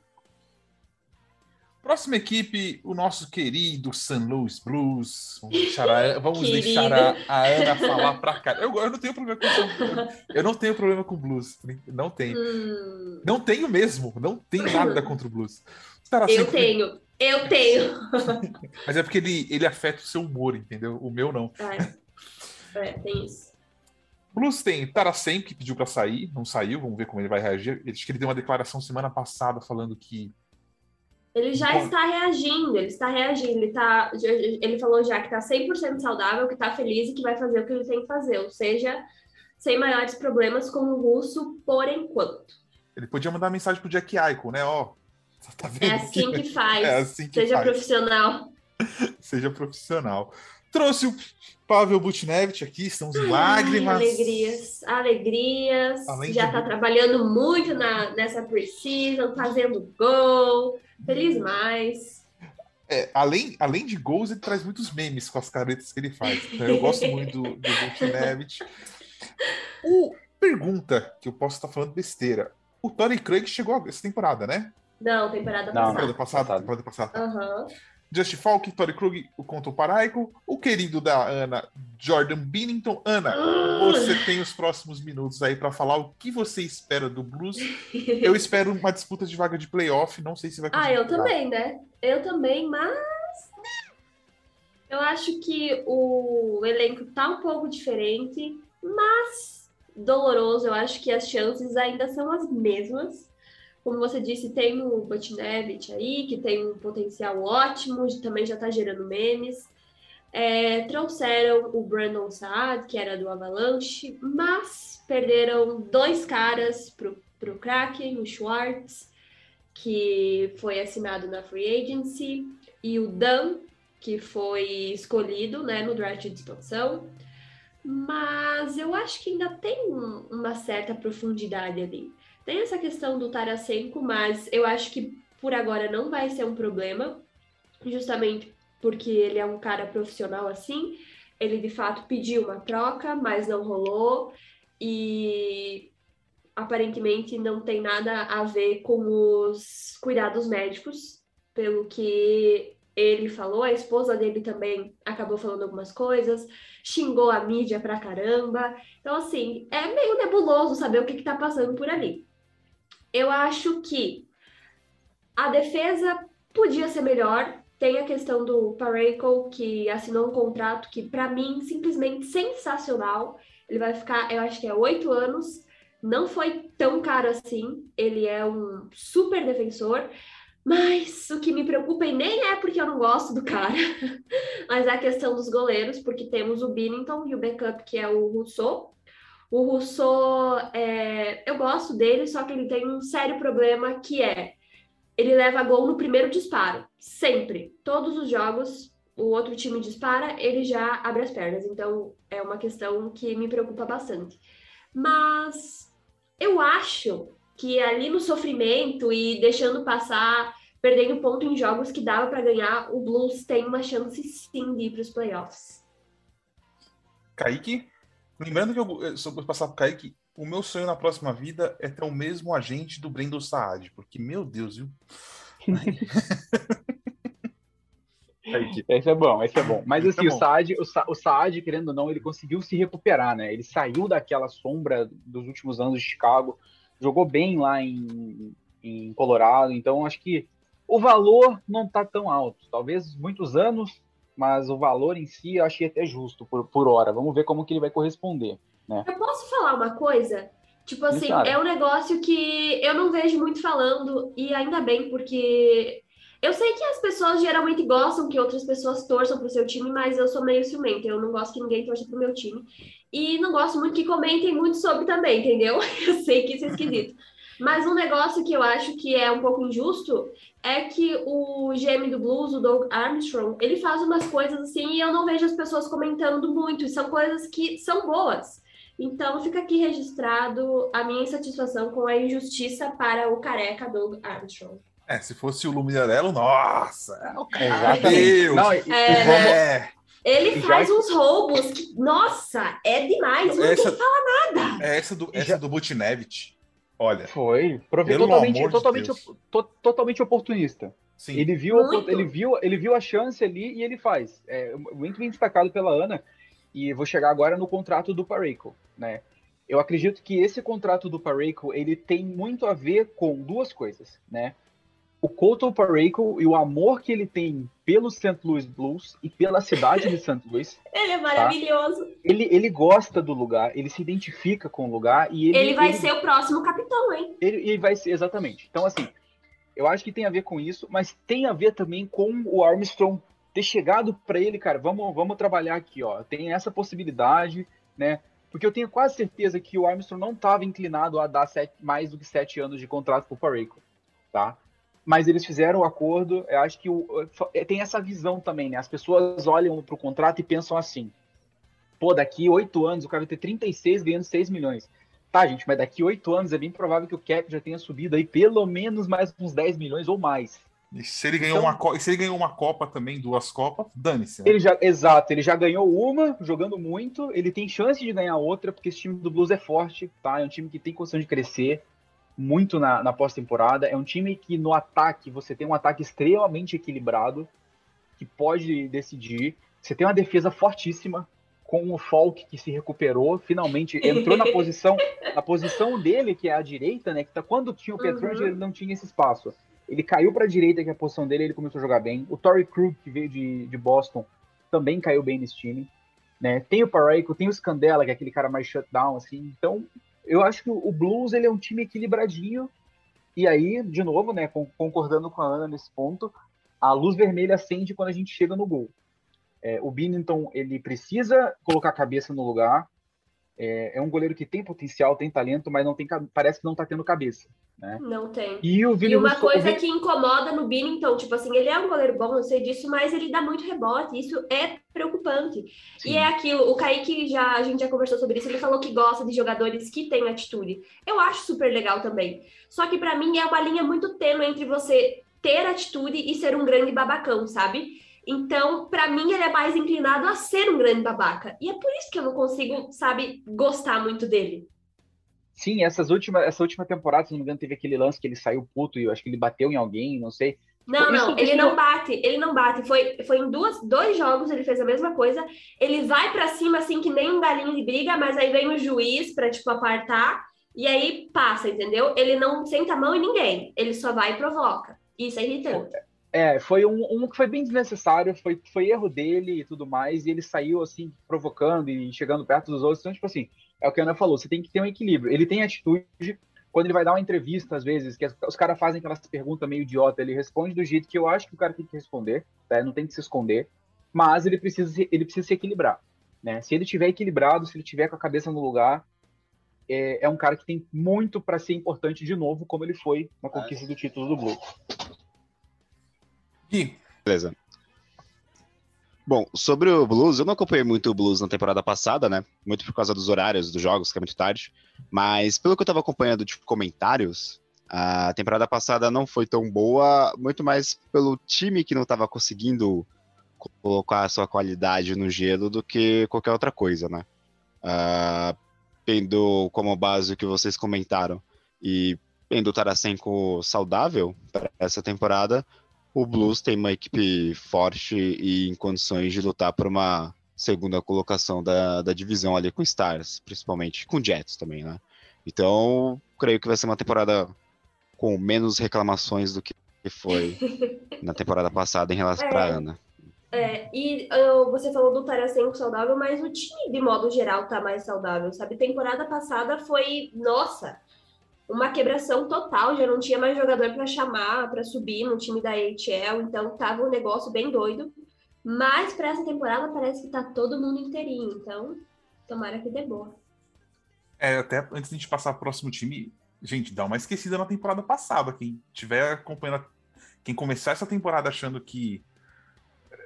Próxima equipe, o nosso querido St. Louis Blues. Vamos deixar a, vamos deixar a, a, Ana falar pra cá. Eu, eu, não tenho problema com Eu não tenho problema com Blues. Não tenho. Hum. Não tenho mesmo. Não tenho nada contra o Blues. eu tenho. Eu tenho. Mas é porque ele, ele afeta o seu humor, entendeu? O meu não. É, é tem isso. Blues tem Tarasen, que pediu para sair, não saiu, vamos ver como ele vai reagir. Acho que ele deu uma declaração semana passada falando que ele já Bom. está reagindo, ele está reagindo, ele, tá, ele falou já que está 100% saudável, que está feliz e que vai fazer o que ele tem que fazer, ou seja, sem maiores problemas com o russo por enquanto. Ele podia mandar mensagem pro Jack Eichel, né? Ó, <laughs> tá é assim que, que faz. É assim que Seja faz. profissional. <laughs> Seja profissional. Trouxe o Pavel Butnevich aqui, estamos em lágrimas. alegrias, alegrias. Além Já está de... trabalhando muito na, nessa preseason, fazendo gol. Feliz mais. É, além, além de gols, ele traz muitos memes com as caretas que ele faz. Então, eu gosto muito do, do Butnevich. O pergunta que eu posso estar falando besteira. O Tony Craig chegou essa temporada, né? Não, temporada não, passada. Temporada passada, temporada passada. Uhum. Just Falk, Tori Krug, o Conto Paraico, o querido da Ana, Jordan Binnington. Ana, você tem os próximos minutos aí para falar o que você espera do Blues. <laughs> Eu espero uma disputa de vaga de playoff, não sei se vai. Ah, eu também, né? Eu também, mas eu acho que o elenco tá um pouco diferente, mas doloroso. Eu acho que as chances ainda são as mesmas. Como você disse, tem o Botnevich aí, que tem um potencial ótimo, também já está gerando memes. É, trouxeram o Brandon Saad, que era do Avalanche, mas perderam dois caras para o Kraken, o Schwartz, que foi assinado na Free Agency, e o Dan, que foi escolhido né, no draft de expansão. Mas eu acho que ainda tem uma certa profundidade ali. Tem essa questão do Tarasenko, mas eu acho que por agora não vai ser um problema, justamente porque ele é um cara profissional assim. Ele de fato pediu uma troca, mas não rolou. E aparentemente não tem nada a ver com os cuidados médicos, pelo que ele falou, a esposa dele também acabou falando algumas coisas, xingou a mídia pra caramba. Então, assim, é meio nebuloso saber o que, que tá passando por ali. Eu acho que a defesa podia ser melhor. Tem a questão do Pareco, que assinou um contrato que, para mim, simplesmente sensacional. Ele vai ficar, eu acho que é oito anos. Não foi tão caro assim. Ele é um super defensor. Mas o que me preocupa e nem é porque eu não gosto do cara, <laughs> mas é a questão dos goleiros, porque temos o Binnington e o backup, que é o Rousseau. O Rousseau, é, eu gosto dele, só que ele tem um sério problema que é ele leva gol no primeiro disparo, sempre. Todos os jogos, o outro time dispara, ele já abre as pernas. Então é uma questão que me preocupa bastante. Mas eu acho que ali no sofrimento e deixando passar, perdendo ponto em jogos que dava para ganhar, o Blues tem uma chance sim de ir para os playoffs. Kaique, lembrando que eu, só vou passar para Kaique, o meu sonho na próxima vida é ter o mesmo agente do Brandon Saad, porque, meu Deus, viu? <laughs> esse é bom, esse é bom. Mas esse assim, é bom. o Saad, o, Sa o Saad, querendo ou não, ele conseguiu se recuperar, né? Ele saiu daquela sombra dos últimos anos de Chicago, jogou bem lá em, em Colorado, então acho que o valor não está tão alto. Talvez muitos anos, mas o valor em si eu achei até justo por, por hora. Vamos ver como que ele vai corresponder. Né? Eu posso falar uma coisa? Tipo assim, é um negócio que eu não vejo muito falando, e ainda bem, porque eu sei que as pessoas geralmente gostam que outras pessoas torçam pro seu time, mas eu sou meio ciumenta, eu não gosto que ninguém torça pro meu time. E não gosto muito que comentem muito sobre também, entendeu? <laughs> Eu sei que isso é esquisito. Mas um negócio que eu acho que é um pouco injusto é que o GM do Blues, o Doug Armstrong, ele faz umas coisas assim e eu não vejo as pessoas comentando muito. E são coisas que são boas. Então fica aqui registrado a minha insatisfação com a injustiça para o careca Doug Armstrong. É, se fosse o Lumiarello, nossa, é o cara. Deus. Não, e, é, ele faz uns roubos que, nossa, é demais, não essa, tem falar nada. É essa do, essa Já... do Butnevich. Olha. Foi. Totalmente, totalmente, to, totalmente oportunista. Sim. Ele viu, ele, viu, ele viu a chance ali e ele faz. É, muito bem destacado pela Ana. E vou chegar agora no contrato do Pareco, né? Eu acredito que esse contrato do Pareco, ele tem muito a ver com duas coisas, né? O Colton Parayko e o amor que ele tem pelo St. Louis Blues e pela cidade de St. Louis. <laughs> ele é maravilhoso. Tá? Ele, ele gosta do lugar, ele se identifica com o lugar e ele. Ele vai ele, ser o próximo capitão, hein? Ele, ele vai ser, exatamente. Então, assim, eu acho que tem a ver com isso, mas tem a ver também com o Armstrong ter chegado para ele, cara, vamos, vamos trabalhar aqui, ó. Tem essa possibilidade, né? Porque eu tenho quase certeza que o Armstrong não estava inclinado a dar sete, mais do que sete anos de contrato para o Parayko, tá? Mas eles fizeram o acordo. Eu acho que o, é, tem essa visão também, né? As pessoas olham para o contrato e pensam assim: pô, daqui oito anos o cara vai ter 36 ganhando 6 milhões. Tá, gente, mas daqui oito anos é bem provável que o cap já tenha subido aí pelo menos mais uns 10 milhões ou mais. E se ele ganhou, então, uma, se ele ganhou uma Copa também, duas Copas, dane-se. Né? Ele já, exato, ele já ganhou uma, jogando muito. Ele tem chance de ganhar outra, porque esse time do Blues é forte, tá? É um time que tem condição de crescer muito na, na pós-temporada. É um time que no ataque você tem um ataque extremamente equilibrado. que pode decidir. Você tem uma defesa fortíssima, com o Falk que se recuperou, finalmente entrou na <laughs> posição, na posição dele, que é a direita, né? Que tá, quando tinha o Petrangelo, uhum. ele não tinha esse espaço. Ele caiu para a direita, que é a posição dele, ele começou a jogar bem. O Torrey Krug, que veio de, de Boston, também caiu bem nesse time. Né? Tem o Paraico, tem o Scandella, que é aquele cara mais shutdown, assim. Então, eu acho que o Blues ele é um time equilibradinho. E aí, de novo, né, concordando com a Ana nesse ponto, a luz vermelha acende quando a gente chega no gol. É, o Binnington ele precisa colocar a cabeça no lugar. É, é, um goleiro que tem potencial, tem talento, mas não tem parece que não está tendo cabeça. Né? Não tem. E, o e uma coisa que incomoda no Binnington, tipo assim, ele é um goleiro bom, eu sei disso, mas ele dá muito rebote. Isso é preocupante. Sim. E é aquilo, o Kaique já a gente já conversou sobre isso, ele falou que gosta de jogadores que têm atitude. Eu acho super legal também. Só que para mim é uma linha muito tênue entre você ter atitude e ser um grande babacão, sabe? Então, para mim, ele é mais inclinado a ser um grande babaca. E é por isso que eu não consigo, sabe, gostar muito dele. Sim, essas últimas, essa última temporada, se não me engano, teve aquele lance que ele saiu puto e eu acho que ele bateu em alguém, não sei. Não, isso, não, ele não bate, ele não bate. Foi, foi em duas, dois jogos ele fez a mesma coisa. Ele vai para cima assim que nem um galinho de briga, mas aí vem o juiz para tipo apartar e aí passa, entendeu? Ele não senta a mão em ninguém, ele só vai e provoca. Isso é irritante. É, foi um, um, que foi bem desnecessário, foi, foi erro dele e tudo mais, e ele saiu assim, provocando e chegando perto dos outros. Então, tipo assim, é o que a Ana falou, você tem que ter um equilíbrio. Ele tem atitude, quando ele vai dar uma entrevista, às vezes, que os caras fazem aquelas perguntas meio idiota, ele responde do jeito que eu acho que o cara tem que responder, tá? não tem que se esconder, mas ele precisa, ele precisa se equilibrar. Né? Se ele tiver equilibrado, se ele tiver com a cabeça no lugar, é, é um cara que tem muito para ser importante de novo, como ele foi na conquista do título do Blue. Gui. Beleza. Bom, sobre o Blues, eu não acompanhei muito o Blues na temporada passada, né? Muito por causa dos horários dos jogos, que é muito tarde. Mas pelo que eu tava acompanhando de comentários, a temporada passada não foi tão boa, muito mais pelo time que não tava conseguindo colocar a sua qualidade no gelo do que qualquer outra coisa, né? Uh, tendo como base o que vocês comentaram e tendo o Tarasenko saudável para essa temporada, o Blues tem uma equipe forte e em condições de lutar por uma segunda colocação da, da divisão ali com Stars, principalmente com Jets também, né? Então, creio que vai ser uma temporada com menos reclamações do que foi <laughs> na temporada passada em relação é, para Ana. É, e uh, você falou do Tarasenko saudável, mas o time, de modo geral, tá mais saudável, sabe? Temporada passada foi, nossa, uma quebração total, já não tinha mais jogador para chamar, para subir no time da AHL, então tava um negócio bem doido. Mas para essa temporada parece que tá todo mundo inteirinho, então tomara que dê boa. É, até antes de a gente passar pro próximo time, gente, dá uma esquecida na temporada passada. Quem tiver acompanhando, quem começar essa temporada achando que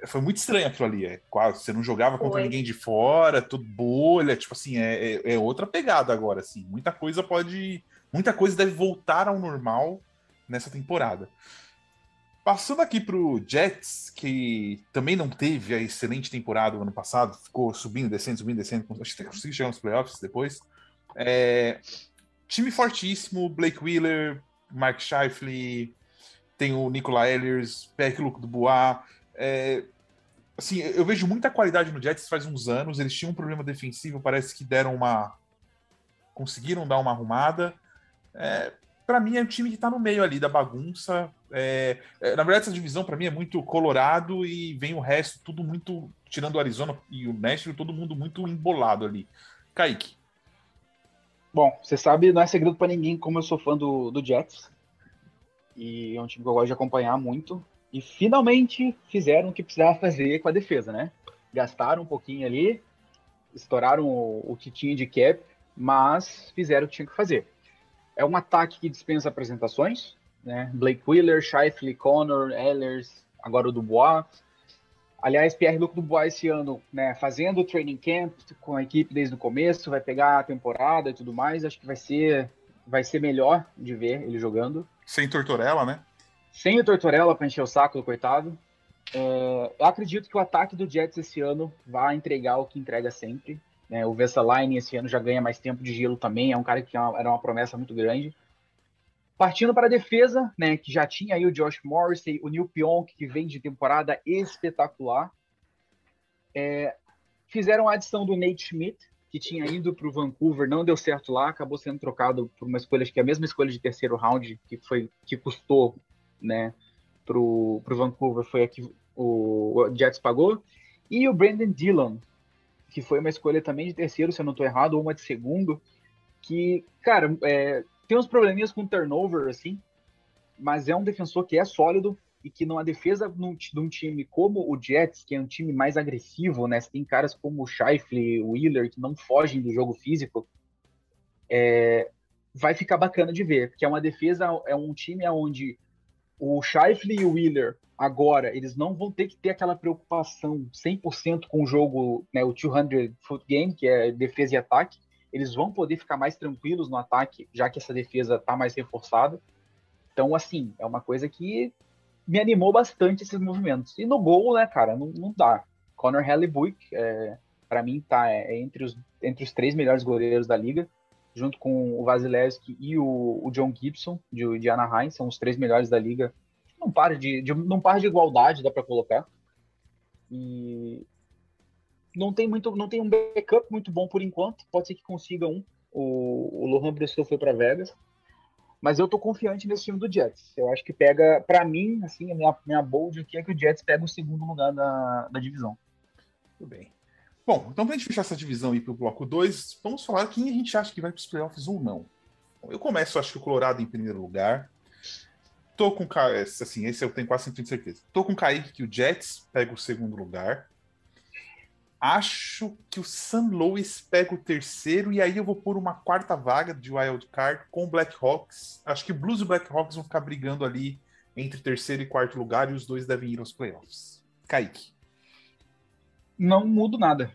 foi muito estranho aquilo ali. É, quase, você não jogava contra foi. ninguém de fora, tudo bolha, tipo assim, é, é, é, outra pegada agora, assim. Muita coisa pode Muita coisa deve voltar ao normal nessa temporada. Passando aqui para o Jets, que também não teve a excelente temporada no ano passado, ficou subindo, descendo, subindo, descendo, acho que conseguiu chegar nos playoffs depois. É, time fortíssimo, Blake Wheeler, Mark Scheifele, tem o Nicola Ehlers, Peck do Bois. É, assim, eu vejo muita qualidade no Jets faz uns anos, eles tinham um problema defensivo, parece que deram uma. conseguiram dar uma arrumada. É, para mim é um time que está no meio ali da bagunça. É, é, na verdade, essa divisão para mim é muito colorado e vem o resto tudo muito, tirando o Arizona e o Nashville, todo mundo muito embolado ali. Kaique. Bom, você sabe, não é segredo para ninguém como eu sou fã do, do Jets. E é um time que eu gosto de acompanhar muito. E finalmente fizeram o que precisava fazer com a defesa, né? Gastaram um pouquinho ali, estouraram o, o que tinha de cap, mas fizeram o que tinha que fazer. É um ataque que dispensa apresentações, né? Blake Wheeler, Shifley, Connor, Ehlers, agora o Dubois. Aliás, Pierre Luc Dubois esse ano, né, fazendo o training camp com a equipe desde o começo, vai pegar a temporada e tudo mais. Acho que vai ser, vai ser melhor de ver ele jogando. Sem Tortorella, né? Sem o Tortorella para encher o saco do coitado. É, eu acredito que o ataque do Jets esse ano vai entregar o que entrega sempre. Né? O Vesalainen esse ano já ganha mais tempo de gelo também, é um cara que é era uma promessa muito grande. Partindo para a defesa, né, que já tinha aí o Josh Morrissey, o Neil Pionk, que vem de temporada espetacular. É, fizeram a adição do Nate Schmidt, que tinha ido para o Vancouver, não deu certo lá, acabou sendo trocado por uma escolha, que é a mesma escolha de terceiro round, que foi que custou né, para o Vancouver, foi a que o Jets pagou. E o Brandon Dillon, que foi uma escolha também de terceiro, se eu não estou errado, ou uma de segundo, que, cara, é, tem uns probleminhas com turnover, assim, mas é um defensor que é sólido e que numa defesa de um time como o Jets, que é um time mais agressivo, né? Tem caras como o Scheifele, o Wheeler, que não fogem do jogo físico, é, vai ficar bacana de ver, porque é uma defesa, é um time onde o Scheifele e o Wheeler, agora, eles não vão ter que ter aquela preocupação 100% com o jogo, né, o 200 foot game, que é defesa e ataque, eles vão poder ficar mais tranquilos no ataque, já que essa defesa está mais reforçada. Então, assim, é uma coisa que me animou bastante esses movimentos. E no gol, né, cara, não, não dá. Conor Hellebuck, é, para mim, tá é, entre, os, entre os três melhores goleiros da liga, junto com o Vasilevski e o, o John Gibson, de, de Anaheim, são os três melhores da liga. Não para de, de, não para de igualdade, dá para colocar. E não tem muito, não tem um backup muito bom por enquanto. Pode ser que consiga um. O, o Lohan Bressot foi para Vegas, mas eu tô confiante nesse time do Jets. Eu acho que pega, para mim, assim, a minha, minha bold aqui é que o Jets pega o segundo lugar da, da divisão. Tudo bem. Bom, então pra gente fechar essa divisão aí pro bloco 2, vamos falar quem a gente acha que vai pros playoffs ou não. Eu começo, acho que o Colorado em primeiro lugar. Tô com assim, esse eu tenho quase 100% de certeza. Tô com o Kaique que o Jets pega o segundo lugar. Acho que o San Louis pega o terceiro e aí eu vou pôr uma quarta vaga de wild card com o Blackhawks. Acho que Blues e Blackhawks vão ficar brigando ali entre terceiro e quarto lugar e os dois devem ir aos playoffs. Kaique. Não mudo nada.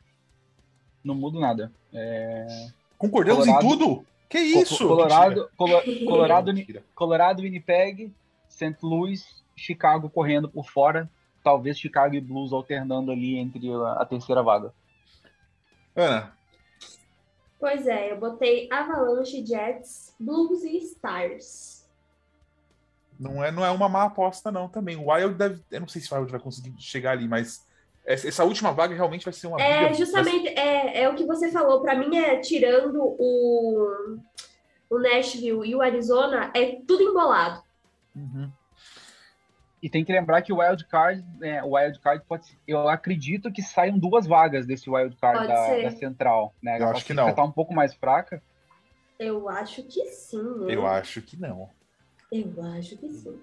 Não mudo nada. É... Concordamos Colorado... em tudo? Que isso? Colorado, Colo... Colorado, Colorado, Winnipeg, St. Louis, Chicago correndo por fora, talvez Chicago e Blues alternando ali entre a, a terceira vaga. Ana. Pois é, eu botei Avalanche, Jets, Blues e Stars. Não é, não é uma má aposta, não, também. O Wild deve. Eu não sei se o Wild vai conseguir chegar ali, mas essa última vaga realmente vai ser uma. É, justamente, é, é o que você falou. Para mim, é tirando o, o Nashville e o Arizona, é tudo embolado. Uhum. E tem que lembrar que o wild card, né, o wild card pode, eu acredito que saiam duas vagas desse wild card da, da, central, né? Eu acho que não. Tá um pouco mais fraca. Eu acho que sim. Né? Eu acho que não. Eu acho que sim.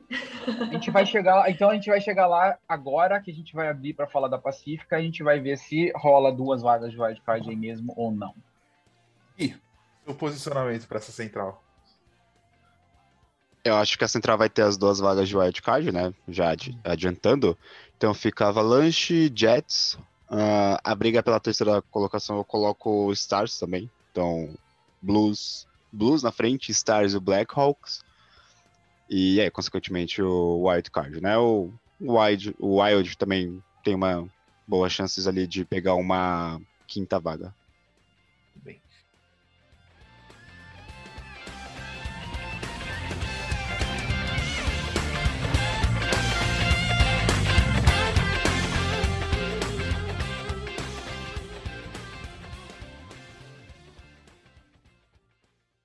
A gente vai chegar lá, então a gente vai chegar lá agora que a gente vai abrir para falar da Pacífica, a gente vai ver se rola duas vagas de wild card aí mesmo ou não. E o posicionamento para essa central? Eu acho que a Central vai ter as duas vagas de wildcard, né? Já adiantando. Então fica Avalanche, Jets. Uh, a briga pela terceira colocação eu coloco Stars também. Então, Blues, Blues na frente, Stars e Blackhawks. E é, consequentemente, o wildcard, né? O Wild, o Wild também tem uma boas chances ali de pegar uma quinta vaga.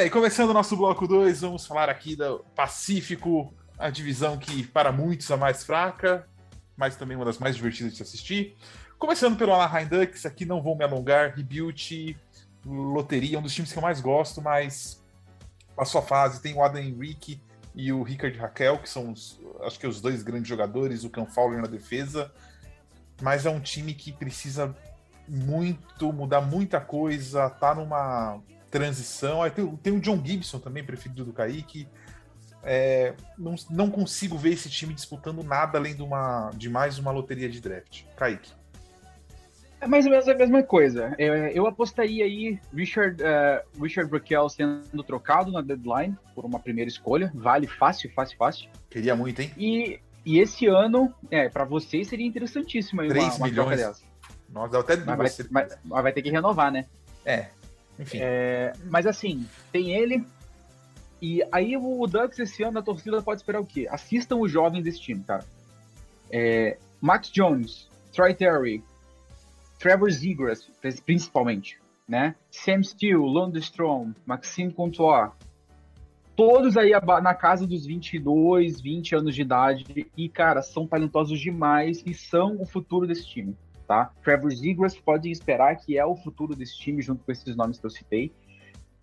Muito bem, começando o nosso bloco 2, vamos falar aqui do Pacífico, a divisão que para muitos é a mais fraca, mas também uma das mais divertidas de se assistir. Começando pelo Anaheim Ducks, aqui não vou me alongar, Rebuild, loteria, um dos times que eu mais gosto, mas a sua fase tem o Adam Henrique e o Rickard Raquel, que são os, acho que os dois grandes jogadores, o Cam Fowler na defesa, mas é um time que precisa muito mudar muita coisa, tá numa transição. Aí tem, tem o John Gibson também, preferido do Kaique. É, não, não consigo ver esse time disputando nada além de, uma, de mais uma loteria de draft. Kaique. É mais ou menos a mesma coisa. É, eu apostaria aí Richard, uh, Richard Brickell sendo trocado na deadline por uma primeira escolha. Vale fácil, fácil, fácil. Queria muito, hein? E, e esse ano, é, para vocês seria interessantíssimo aí 3 uma, uma milhões. Nossa, dá até mas- mas vai ter que renovar, né? É, enfim. É, mas assim, tem ele. E aí o Ducks esse ano a torcida pode esperar o quê? Assistam os jovens desse time, cara. É, Max Jones, Troy Terry, Trevor Zegras, principalmente, né? Sam Steele, Lundstrom, Maxime Comtois. Todos aí na casa dos 22, 20 anos de idade. E, cara, são talentosos demais e são o futuro desse time tá? Trevor Zegras podem esperar que é o futuro desse time, junto com esses nomes que eu citei.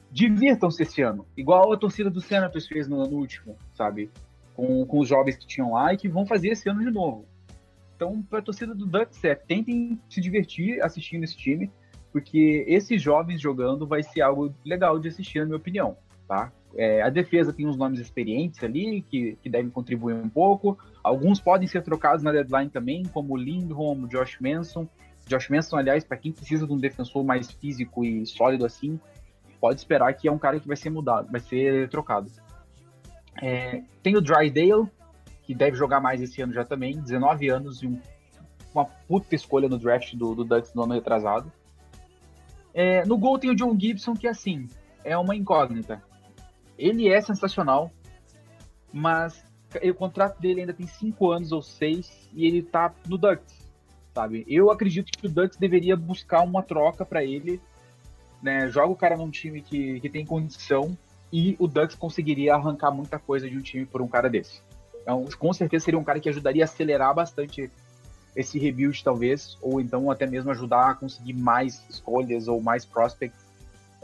Divirtam-se esse ano, igual a torcida do Senators fez no, no último, sabe? Com, com os jovens que tinham lá e que vão fazer esse ano de novo. Então, para a torcida do Ducks, é, tentem se divertir assistindo esse time, porque esses jovens jogando vai ser algo legal de assistir, na minha opinião, tá? É, a defesa tem uns nomes experientes ali, que, que devem contribuir um pouco. Alguns podem ser trocados na deadline também, como o Lindholm, o Josh Manson. Josh Manson, aliás, para quem precisa de um defensor mais físico e sólido assim, pode esperar que é um cara que vai ser mudado, vai ser trocado. É, tem o Drydale, que deve jogar mais esse ano já também, 19 anos e um- uma puta escolha no draft do, do Ducks no ano retrasado. É, no gol tem o John Gibson, que assim, é uma incógnita. Ele é sensacional, mas o contrato dele ainda tem 5 anos ou 6 e ele tá no Ducks, sabe? Eu acredito que o Ducks deveria buscar uma troca para ele, né? Joga o cara num time que, que tem condição e o Ducks conseguiria arrancar muita coisa de um time por um cara desse. Então, com certeza seria um cara que ajudaria a acelerar bastante esse rebuild, talvez, ou então até mesmo ajudar a conseguir mais escolhas ou mais prospects.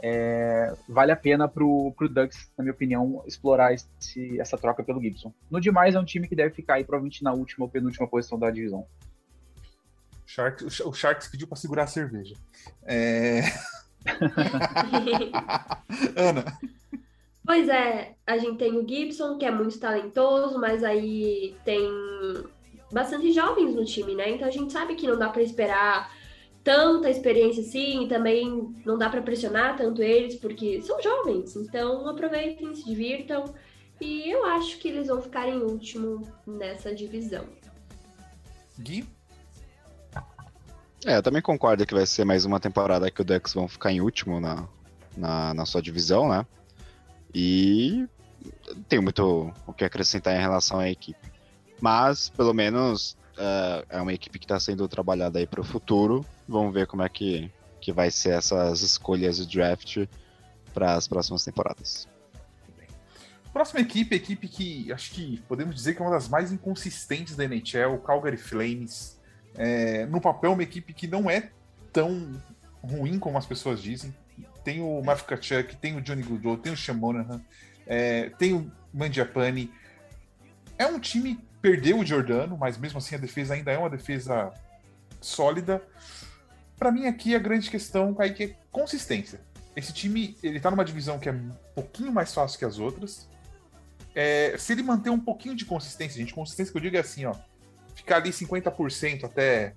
É, vale a pena pro, pro Ducks, na minha opinião, explorar esse, essa troca pelo Gibson. No demais, é um time que deve ficar aí provavelmente na última ou penúltima posição da divisão. Sharks, o Sh- o Sharks pediu para segurar a cerveja. É... <laughs> Ana, Pois é, a gente tem o Gibson, que é muito talentoso, mas aí tem bastante jovens no time, né? Então a gente sabe que não dá pra esperar tanta experiência assim, e também não dá pra pressionar tanto eles, porque são jovens. Então aproveitem, se divirtam. E eu acho que eles vão ficar em último nessa divisão. Gui, É, eu também concordo que vai ser mais uma temporada que o Ducks vão ficar em último na, na, na sua divisão, né? E tenho muito o que acrescentar em relação à equipe. Mas, pelo menos, é, é uma equipe que está sendo trabalhada aí para o futuro. Vamos ver como é que, que vai ser essas escolhas de draft para as próximas temporadas. próxima equipe, equipe que acho que podemos dizer que é uma das mais inconsistentes da NHL, o Calgary Flames. É, no papel, uma equipe que não é tão ruim como as pessoas dizem. Tem o Matthew Tkachuk, tem o Johnny Gaudreau, tem o Sean Monahan, é, tem o Mangiapane. É um time perdeu o Giordano, mas mesmo assim a defesa ainda é uma defesa sólida. Para mim aqui a grande questão, Kaique, é consistência. Esse time, ele tá numa divisão que é um pouquinho mais fácil que as outras. É, se ele manter um pouquinho de consistência, gente, consistência que eu digo é assim, ó, ficar ali 50% até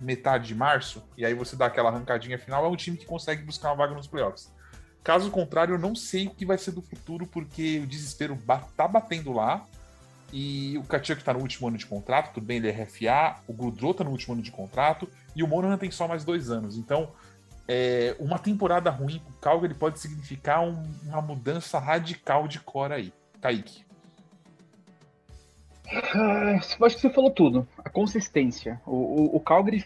metade de março, e aí você dá aquela arrancadinha final, é um time que consegue buscar uma vaga nos playoffs. Caso contrário, eu não sei o que vai ser do futuro, porque o desespero tá batendo lá, e o Kachuk tá no último ano de contrato, tudo bem, ele é RFA, o Goudreau tá no último ano de contrato, e o Monahan tem só mais dois anos. Então, é, uma temporada ruim pro Calgary pode significar um- uma mudança radical de core aí. Kaique. Ah, acho que você falou tudo. A consistência. O, o, o Calgary,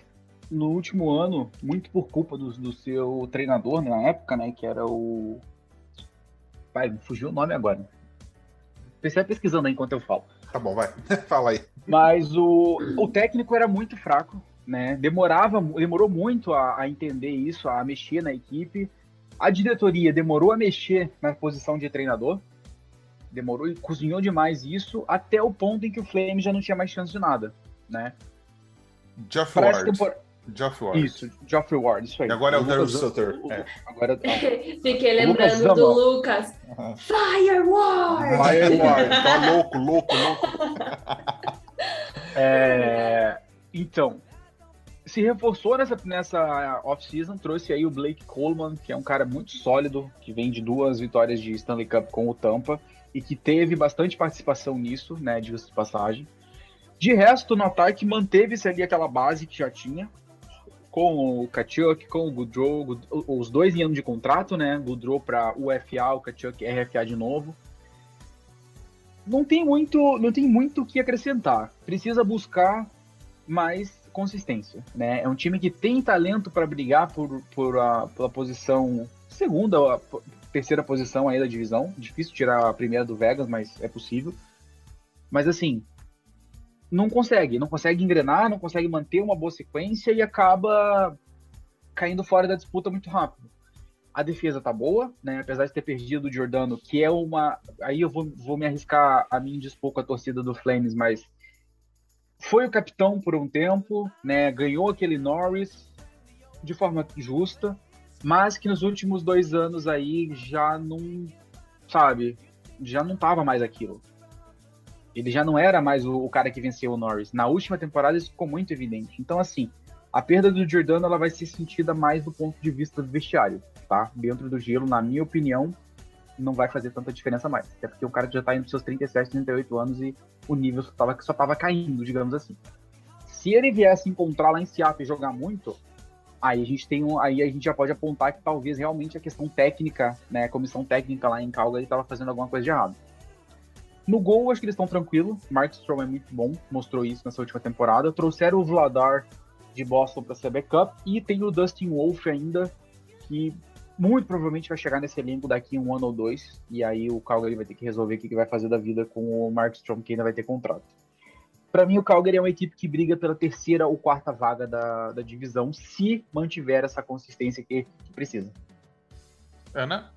no último ano, muito por culpa do, do seu treinador na época, né? Que era o. Pai, fugiu o nome agora. Você pesquisando aí enquanto eu falo. Tá bom, vai. <laughs> Fala aí. Mas o, o técnico era muito fraco, né? Demorava, demorou muito a, a entender isso, a mexer na equipe. A diretoria demorou a mexer na posição de treinador. Demorou e cozinhou demais isso até o ponto em que o Flame já não tinha mais chance de nada, né? Jeff Ward. tempor- Geoff Ward. Isso, Geoffrey Ward, isso aí. E agora é o Daryl Sutter. o- É. Agora <laughs> Fiquei O Lucas lembrando do. Lucas. Fireward! Fireward. Tá <laughs> louco, louco, louco. É, então, se reforçou nessa, nessa off-season, trouxe aí o Blake Coleman, que é um cara muito sólido, que vem de duas vitórias de Stanley Cup com o Tampa e que teve bastante participação nisso, né, de passagem. De resto, no ataque manteve-se ali aquela base que já tinha, com o Kachuk, com o Goodrow, Good- os dois em ano de contrato, né, Goodrow para UFA, o Kachuk RFA de novo não tem muito, não tem muito o que acrescentar. Precisa buscar mais consistência, né? É um time que tem talento para brigar por, por a, pela posição segunda a terceira posição aí da divisão. Difícil tirar a primeira do Vegas, mas é possível. Mas assim, não consegue, não consegue engrenar, não consegue manter uma boa sequência e acaba caindo fora da disputa muito rápido. A defesa tá boa, né? Apesar de ter perdido o Giordano, que é uma. Aí eu vou, vou me arriscar a mim dispor com a torcida do Flames, mas foi o capitão por um tempo, né? Ganhou aquele Norris de forma justa, mas que nos últimos dois anos aí já não, sabe, já não tava mais aquilo. Ele já não era mais o, o cara que venceu o Norris. Na última temporada isso ficou muito evidente. Então, assim, a perda do Giordano ela vai ser sentida mais do ponto de vista do vestiário, tá? Dentro do gelo, na minha opinião, não vai fazer tanta diferença mais. Até porque o cara já tá indo pros seus 37, 38 anos e o nível só tava, só tava caindo, digamos assim. Se ele viesse encontrar lá em Seattle e jogar muito, aí a gente tem um, aí a gente já pode apontar que talvez realmente a questão técnica, né, a comissão técnica lá em Calgary estava fazendo alguma coisa de errado. No gol, acho que eles estão tranquilos. Markstrom é muito bom, mostrou isso nessa última temporada. Trouxeram o Vladar de Boston para ser backup e tem o Dustin Wolf ainda, que muito provavelmente vai chegar nesse elenco daqui um ano ou dois. E aí o Calgary vai ter que resolver o que vai fazer da vida com o Markstrom, que ainda vai ter contrato. Para mim, o Calgary é uma equipe que briga pela terceira ou quarta vaga da, da divisão, se mantiver essa consistência que, que precisa. Ana?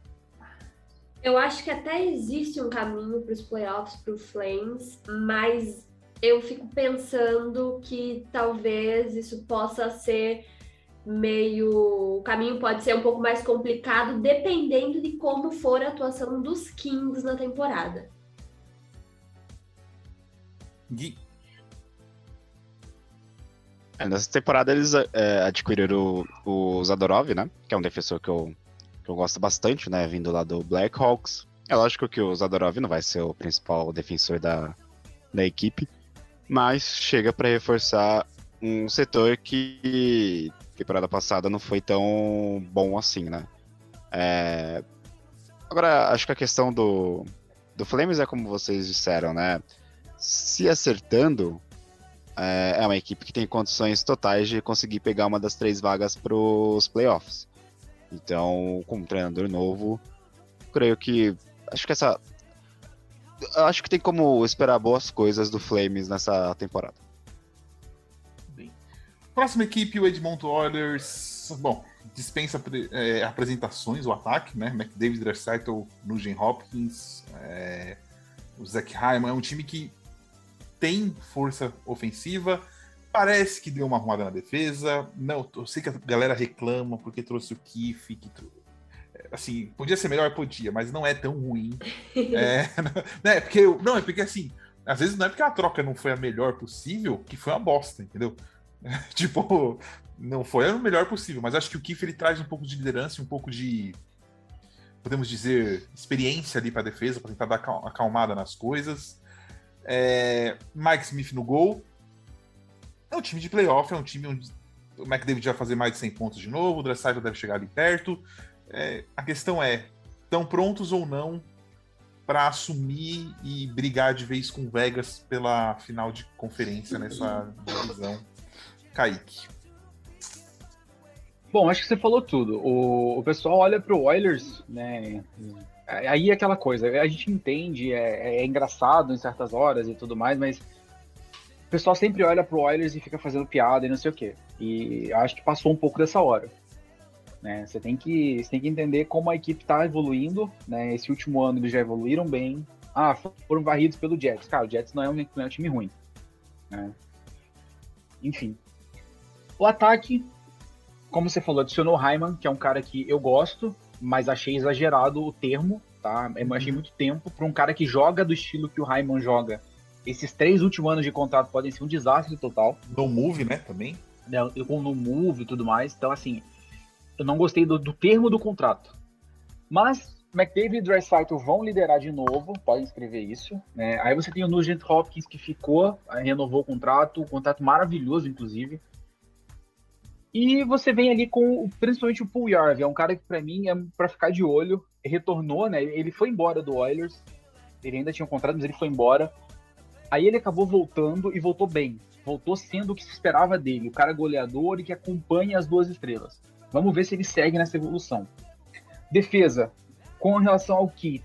Eu acho que até existe um caminho para os playoffs para o Flames, mas eu fico pensando que talvez isso possa ser meio. O caminho pode ser um pouco mais complicado, dependendo de como for a atuação dos Kings na temporada. Gui. É, nessa temporada eles é, adquiriram o, o Zadorov, né? Que é um defensor que eu, que eu gosto bastante, né? Vindo lá do Blackhawks. É lógico que o Zadorov não vai ser o principal defensor da, da equipe, mas chega para reforçar um setor que temporada passada não foi tão bom assim, né? É, Agora, acho que a questão do, do Flames é como vocês disseram, né? Se acertando, é, é uma equipe que tem condições totais de conseguir pegar uma das três vagas para os playoffs. Então, com um treinador novo, creio que. Acho que essa. Acho que tem como esperar boas coisas do Flames nessa temporada. Bem. Próxima equipe, o Edmonton Oilers. Bom, dispensa é, apresentações, o ataque, né? McDavid, Draisaitl, Nugent Hopkins, é, o Zach Hyman. É um time que tem força ofensiva. Parece que deu uma arrumada na defesa. Não, eu sei que a galera reclama porque trouxe o Kiff, que trou- assim, podia ser melhor, podia, mas não é tão ruim. <laughs> é, <laughs> né, porque eu- não, é porque assim, às vezes não é porque a troca não foi a melhor possível, que foi uma bosta, entendeu? <laughs> tipo, não foi o melhor possível, mas acho que o Kiff ele traz um pouco de liderança, um pouco de podemos dizer, experiência ali para defesa, para tentar dar acal- acalmada nas coisas. É, Mike Smith no gol. É um time de playoff, é um time onde o McDavid vai fazer mais de 100 pontos de novo, o Dressaitl deve chegar ali perto. É, a questão é, estão prontos ou não para assumir e brigar de vez com o Vegas pela final de conferência nessa divisão? Kaique. Bom, acho que você falou tudo. O, o pessoal olha pro Oilers, né? Aí é aquela coisa, a gente entende, é, é engraçado em certas horas e tudo mais, mas o pessoal sempre olha pro Oilers e fica fazendo piada e não sei o quê. E acho que passou um pouco dessa hora. Né? Você, tem que, você tem que entender como a equipe está evoluindo. Né? Esse último ano eles já evoluíram bem. Ah, foram varridos pelo Jets. Cara, o Jets não é um, não é um time ruim. Né? Enfim. O ataque, como você falou, adicionou o Hyman, que é um cara que eu gosto, mas achei exagerado o termo, tá? Eu achei muito tempo para um cara que joga do estilo que o Hyman joga. Esses três últimos anos de contrato podem ser um desastre total. No move, né, também? Né, com no move e tudo mais. Então, assim, eu não gostei do, do termo do contrato. Mas McDavid e Dreisaitl vão liderar de novo, podem escrever isso. Né? Aí você tem o Nugent Hopkins que ficou, renovou o contrato, um contrato maravilhoso, inclusive. E você vem ali com principalmente o Paul Yarv, é um cara que para mim é para ficar de olho. Retornou, né? Ele foi embora do Oilers. Ele ainda tinha um contrato, mas ele foi embora. Aí ele acabou voltando e voltou bem. Voltou sendo o que se esperava dele, o cara goleador e que acompanha as duas estrelas. Vamos ver se ele segue nessa evolução. Defesa, com relação ao que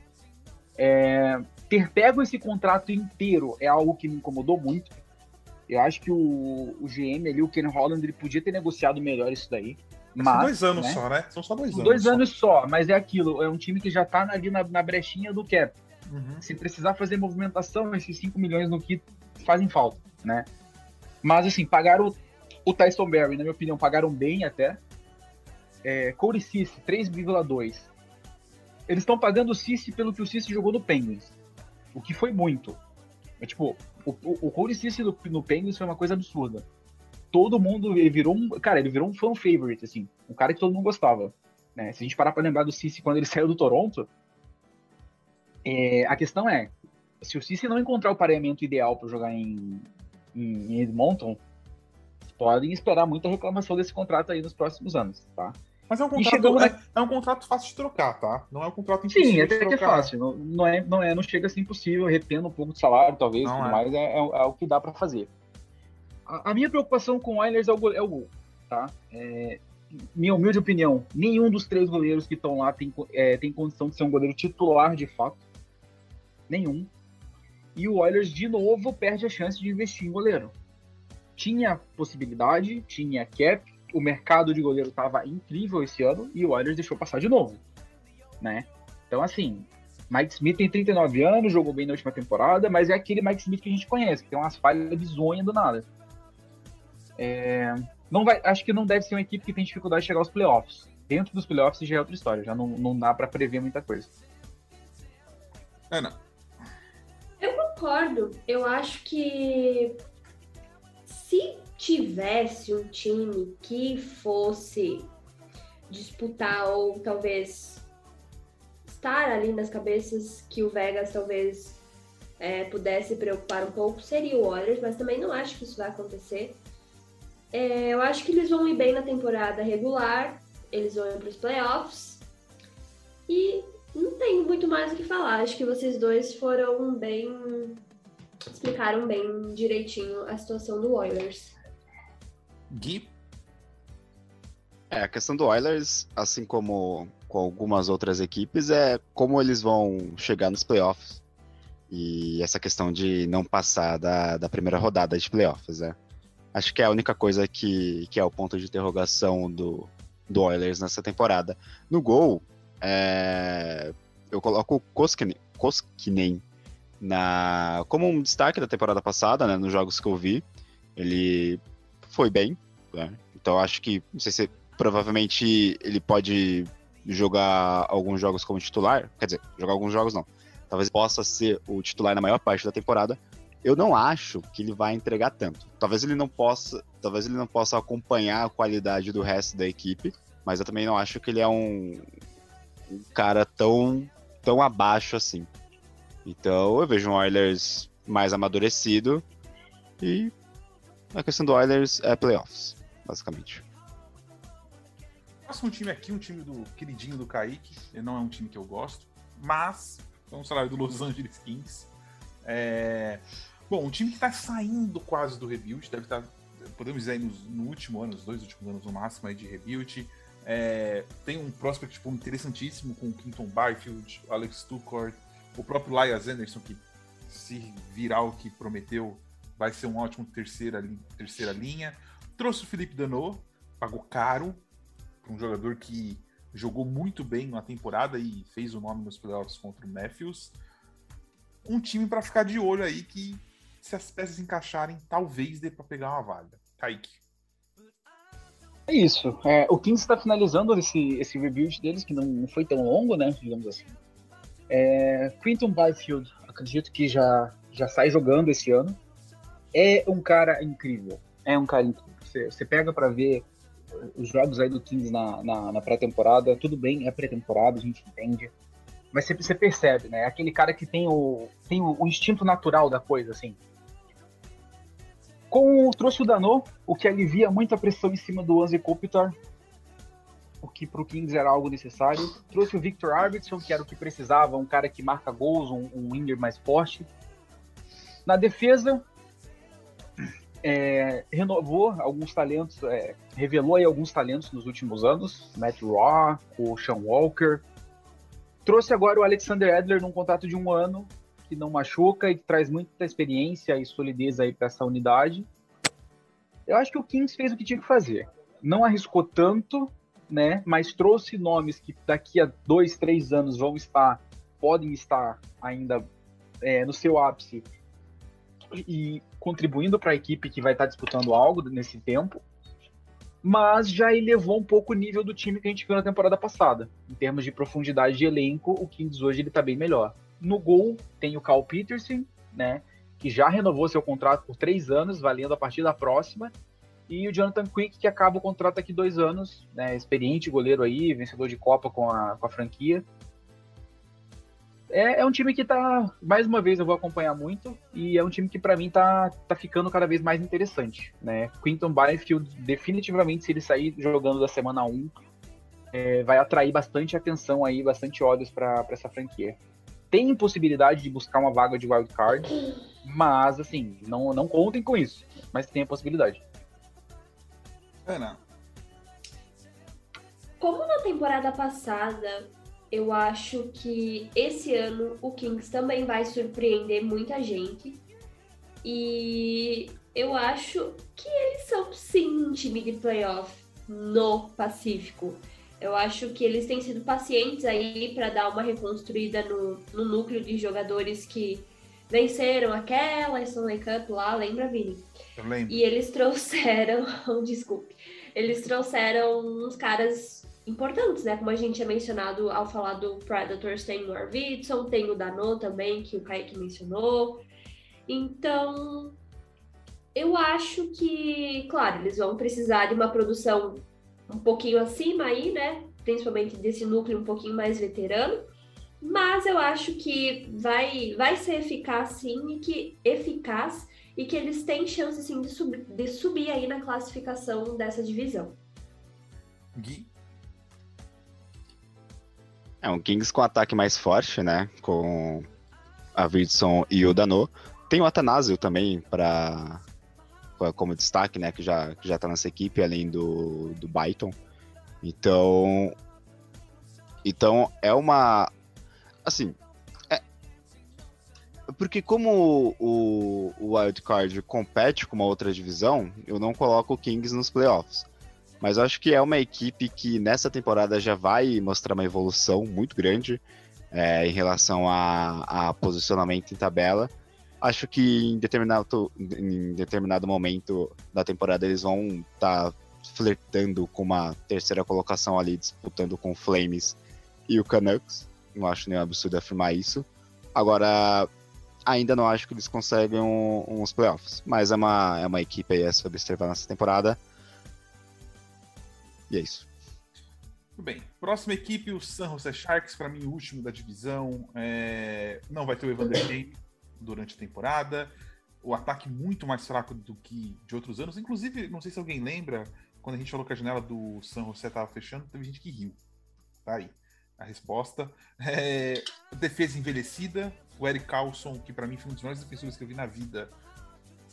é, ter pego esse contrato inteiro é algo que me incomodou muito. Eu acho que o, o GM ali, o Ken Holland, ele podia ter negociado melhor isso daí. Mas, São dois anos né? só, né? São só dois São anos. dois só. anos só, mas é aquilo. É um time que já tá ali na, na brechinha do cap. Uhum. Se precisar fazer movimentação, esses 5 milhões no kit fazem falta, né? Mas assim, pagaram o Tyson Berry, na minha opinião, pagaram bem até. É, Corey Cici, 3,2. Eles estão pagando o Cici pelo que o Cici jogou no Penguins. O que foi muito. É, tipo, o, o, o Corey no, no Penguins foi uma coisa absurda. Todo mundo, ele virou um, cara, ele virou um fan favorite, assim. Um cara que todo mundo gostava. Né? Se a gente parar pra lembrar do Cici quando ele <laughs> saiu do Toronto, é, a questão é, se o Cici não encontrar o pareamento ideal para jogar em, em, em Edmonton, podem esperar muita reclamação desse contrato aí nos próximos anos, tá? Mas é um contrato, chegamos é, é um contrato fácil de trocar, tá? Não é um contrato impossível Sim, de até que é fácil. Não, não, é, não, é, não chega a ser impossível, retendo um pouco de salário, talvez, Não tudo é. mais, é, é, é o que dá para fazer. A, a minha preocupação com o Oilers é o, gol, é o gol, tá? É, minha humilde opinião, nenhum dos três goleiros que estão lá tem, é, tem condição de ser um goleiro titular de fato. Nenhum. E o Oilers, de novo, perde a chance de investir em goleiro. Tinha possibilidade, tinha cap, o mercado de goleiro estava incrível esse ano e o Oilers deixou passar de novo, né? Então, assim, Mike Smith tem 39 anos, jogou bem na última temporada, mas é aquele Mike Smith que a gente conhece, que tem umas falhas bizonhas do nada. É, não vai, acho que não deve ser uma equipe que tem dificuldade de chegar aos playoffs. Dentro dos playoffs já é outra história, já não, não dá para prever muita coisa. Ana, Eu concordo. Eu acho que se tivesse um time que fosse disputar ou talvez estar ali nas cabeças que o Vegas talvez é, pudesse preocupar um pouco, seria o Oilers, mas também não acho que isso vai acontecer. É, eu acho que eles vão ir bem na temporada regular, eles vão para os playoffs e não tenho muito mais o que falar. Acho que vocês dois foram bem. explicaram bem direitinho a situação do Oilers. Gui, É, a questão do Oilers, assim como com algumas outras equipes, é como eles vão chegar nos playoffs. E essa questão de não passar da, da primeira rodada de playoffs, né? Acho que é a única coisa que, que é o ponto de interrogação do, do Oilers nessa temporada. No gol, é, eu coloco o Koskinen, Koskinen na, como um destaque da temporada passada, né, nos jogos que eu vi. Ele foi bem, né? Então acho que, não sei se provavelmente ele pode jogar alguns jogos como titular, quer dizer, jogar alguns jogos não. Talvez possa ser o titular na maior parte da temporada. Eu não acho que ele vai entregar tanto. Talvez ele não possa, talvez ele não possa acompanhar a qualidade do resto da equipe, mas eu também não acho que ele é um, um cara tão tão abaixo assim. Então eu vejo um Oilers mais amadurecido e a questão do Oilers é playoffs, basicamente. próximo time aqui, um time do queridinho do Kaique. Ele não é um time que eu gosto, mas é um do Los Angeles Kings. É... Bom, um time que tá saindo quase do rebuild, deve estar, podemos dizer, nos- no, último ano, nos dois últimos anos no máximo aí de rebuild. É, tem um prospect tipo, interessantíssimo com o Quinton Byfield, Alex Tuchord, o próprio Elias Anderson, que se virar o que prometeu, vai ser um ótimo terceira, terceira linha. Trouxe o Felipe Danot, pagou caro, um jogador que jogou muito bem na temporada e fez o nome nos playoffs contra o Matthews. Um time para ficar de olho aí que, se as peças encaixarem, talvez dê para pegar uma vaga. Kaique. É isso. É, o Kings está finalizando esse, esse rebuild deles, que não foi tão longo, né? Digamos assim. É, Quinton Byfield, acredito que já, já sai jogando esse ano. É um cara incrível. É um cara incrível. Você, você pega para ver os jogos aí do Kings na, na, na pré-temporada. Tudo bem, é pré-temporada, a gente entende. Mas você, você percebe, né? Aquele cara que tem o, tem o, o instinto natural da coisa, assim. Com, trouxe o Dano, o que alivia muito a pressão em cima do Anze Kopitar, o que para o Kings era algo necessário. Trouxe o Victor Arvidsson, que era o que precisava, um cara que marca gols, um, um winger mais forte. Na defesa, é, renovou alguns talentos, é, revelou aí alguns talentos nos últimos anos, Matt Raw, o Sean Walker. Trouxe agora o Alexander Edler num contrato de um ano, que não machuca e que traz muita experiência e solidez aí para essa unidade. Eu acho que o Kings fez o que tinha que fazer. Não arriscou tanto, né? Mas trouxe nomes que daqui a dois, três anos vão estar, podem estar ainda é, no seu ápice e contribuindo para a equipe que vai estar disputando algo nesse tempo. Mas já elevou um pouco o nível do time que a gente viu na temporada passada. Em termos de profundidade de elenco, o Kings hoje ele está bem melhor. No gol tem o Carl Peterson, né? Que já renovou seu contrato por três anos, valendo a partir da próxima. E o Jonathan Quick, que acaba o contrato daqui dois anos, né? Experiente goleiro aí, vencedor de Copa com a, com a franquia. É, é, um time que tá, mais uma vez, eu vou acompanhar muito, e é um time que para mim tá, tá ficando cada vez mais interessante, né? Quinton Byfield, definitivamente, se ele sair jogando da semana 1, é, vai atrair bastante atenção aí, bastante olhos para essa franquia tem possibilidade de buscar uma vaga de wildcard, mas assim, não, não contem com isso. Mas tem a possibilidade. Ana. Como na temporada passada, eu acho que esse ano o Kings também vai surpreender muita gente. E eu acho que eles são sim um time de playoff no Pacífico. Eu acho que eles têm sido pacientes aí para dar uma reconstruída no, no, núcleo de jogadores que venceram aquela Stanley Cup lá, lembra, Vini? Eu lembro. E eles trouxeram, <laughs> desculpe, eles trouxeram uns caras importantes, né? Como a gente tinha mencionado ao falar do Predators, tem o Arvidsson, tem o Dano também, que o Kaique mencionou. Então, eu acho que, claro, eles vão precisar de uma produção um pouquinho acima aí, né? Principalmente desse núcleo um pouquinho mais veterano. Mas eu acho que vai, vai ser eficaz sim e que eficaz e que eles têm chance sim de, sub, de subir aí na classificação dessa divisão. Gui? É um Kings com ataque mais forte, né? Com a Vidson e o Dano. Tem o Atanásio também para como destaque, né, que já, que já tá nessa equipe, além do, do Byton. Então, então é uma, assim, é, porque como o, o Wildcard compete com uma outra divisão, eu não coloco o Kings nos playoffs. Mas eu acho que é uma equipe que nessa temporada já vai mostrar uma evolução muito grande é, em relação a, a posicionamento em tabela acho que em determinado, em determinado momento da temporada eles vão estar tá flertando com uma terceira colocação ali, disputando com o Flames e o Canucks. Não acho nem absurdo afirmar isso. Agora, ainda não acho que eles conseguem um, uns playoffs, mas é uma, é uma equipe aí a se observar nessa temporada. E é isso. Tudo bem. Próxima equipe, o San Jose Sharks, para mim, o último da divisão. É... Não vai ter o Evander Kane durante a temporada. O ataque muito mais fraco do que de outros anos. Inclusive, não sei se alguém lembra, quando a gente falou que a janela do San José estava fechando, teve gente que riu. Tá aí a resposta. É, defesa envelhecida. O Eric Carlson, que para mim foi um dos melhores defensores que eu vi na vida,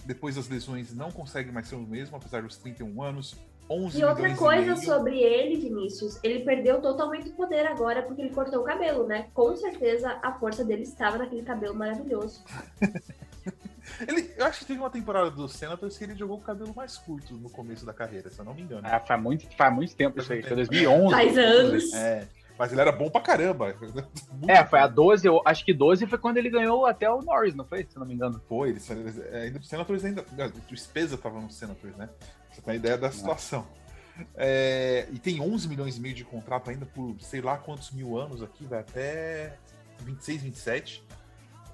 depois das lesões não consegue mais ser o mesmo, apesar dos 31 anos. 11 e outra coisa e sobre ele, Vinícius, ele perdeu totalmente o poder agora porque ele cortou o cabelo, né? Com certeza a força dele estava naquele cabelo maravilhoso. <laughs> ele, eu acho que teve uma temporada do Senators que ele jogou o cabelo mais curto no começo da carreira, se eu não me engano. Ah, faz muito, faz muito tempo isso aí, foi 2011. Faz anos. É. Mas ele era bom pra caramba. <laughs> É, foi a 12, eu acho que 12 foi quando ele ganhou até o Norris, não foi? Se não me engano. Foi, ele, ainda o Senators ainda. O Speza tava no Senators, né? Você tem ideia da situação. É, e tem 11 milhões e meio de contrato ainda por sei lá quantos mil anos aqui, vai até 26, 27.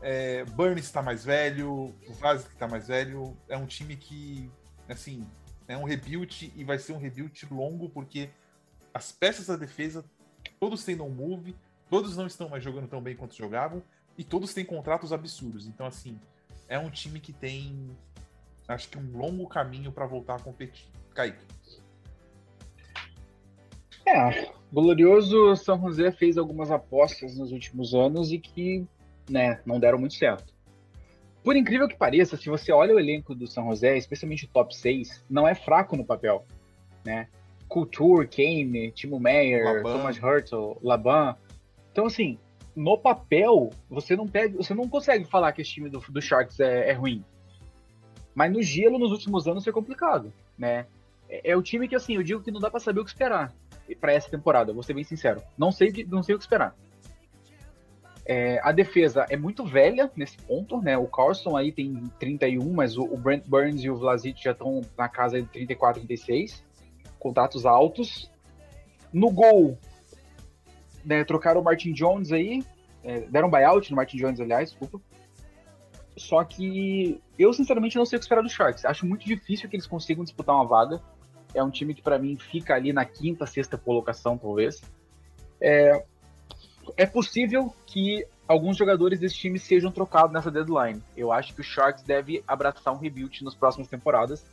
É, Burns está mais velho, o Vaz está mais velho. É um time que, assim, é um rebuild e vai ser um rebuild longo porque as peças da defesa, todos têm no move, todos não estão mais jogando tão bem quanto jogavam e todos têm contratos absurdos. Então, assim, é um time que tem, acho que um longo caminho para voltar a competir. Kaique. É, o glorioso São José fez algumas apostas nos últimos anos e que né, não deram muito certo. Por incrível que pareça, se você olha o elenco do São José, especialmente o top 6, não é fraco no papel, né? Couture, Kane, Timo Meyer, Laban. Thomas Hurtle, Laban. Então, assim, no papel, você não pega, você não consegue falar que esse time do, do Sharks é, é ruim. Mas no gelo, nos últimos anos, é complicado, né? É, é o time que, assim, eu digo que não dá para saber o que esperar para essa temporada, vou ser bem sincero. Não sei, não sei o que esperar. É, a defesa é muito velha nesse ponto, né? O Carlson aí tem 31, mas o, o Brent Burns e o Vlasic já estão na casa de 34, 36. Contratos altos. No gol, né, trocaram o Martin Jones aí, é, deram um buyout no Martin Jones, aliás, desculpa. Só que eu, sinceramente, não sei o que esperar dos Sharks. Acho muito difícil que eles consigam disputar uma vaga. É um time que, para mim, fica ali na quinta, sexta colocação, talvez. É, é possível que alguns jogadores desse time sejam trocados nessa deadline. Eu acho que o Sharks deve abraçar um rebuild nas próximas temporadas.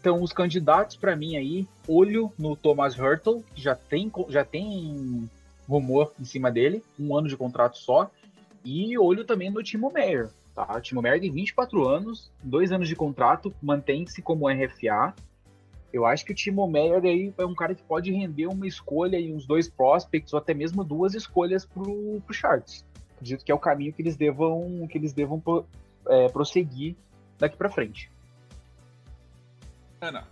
Então, os candidatos para mim aí, olho no Thomas Hurtle, que já tem, já tem rumor em cima dele, um ano de contrato só, e olho também no Timo Meyer. Tá? O Timo Meyer tem 24 anos, dois anos de contrato, mantém-se como RFA, eu acho que o Timo Meyer aí é um cara que pode render uma escolha e uns dois prospects, ou até mesmo duas escolhas pro, pro Sharks. Acredito que é o caminho que eles devam, que eles devam é, prosseguir daqui para frente. Ana.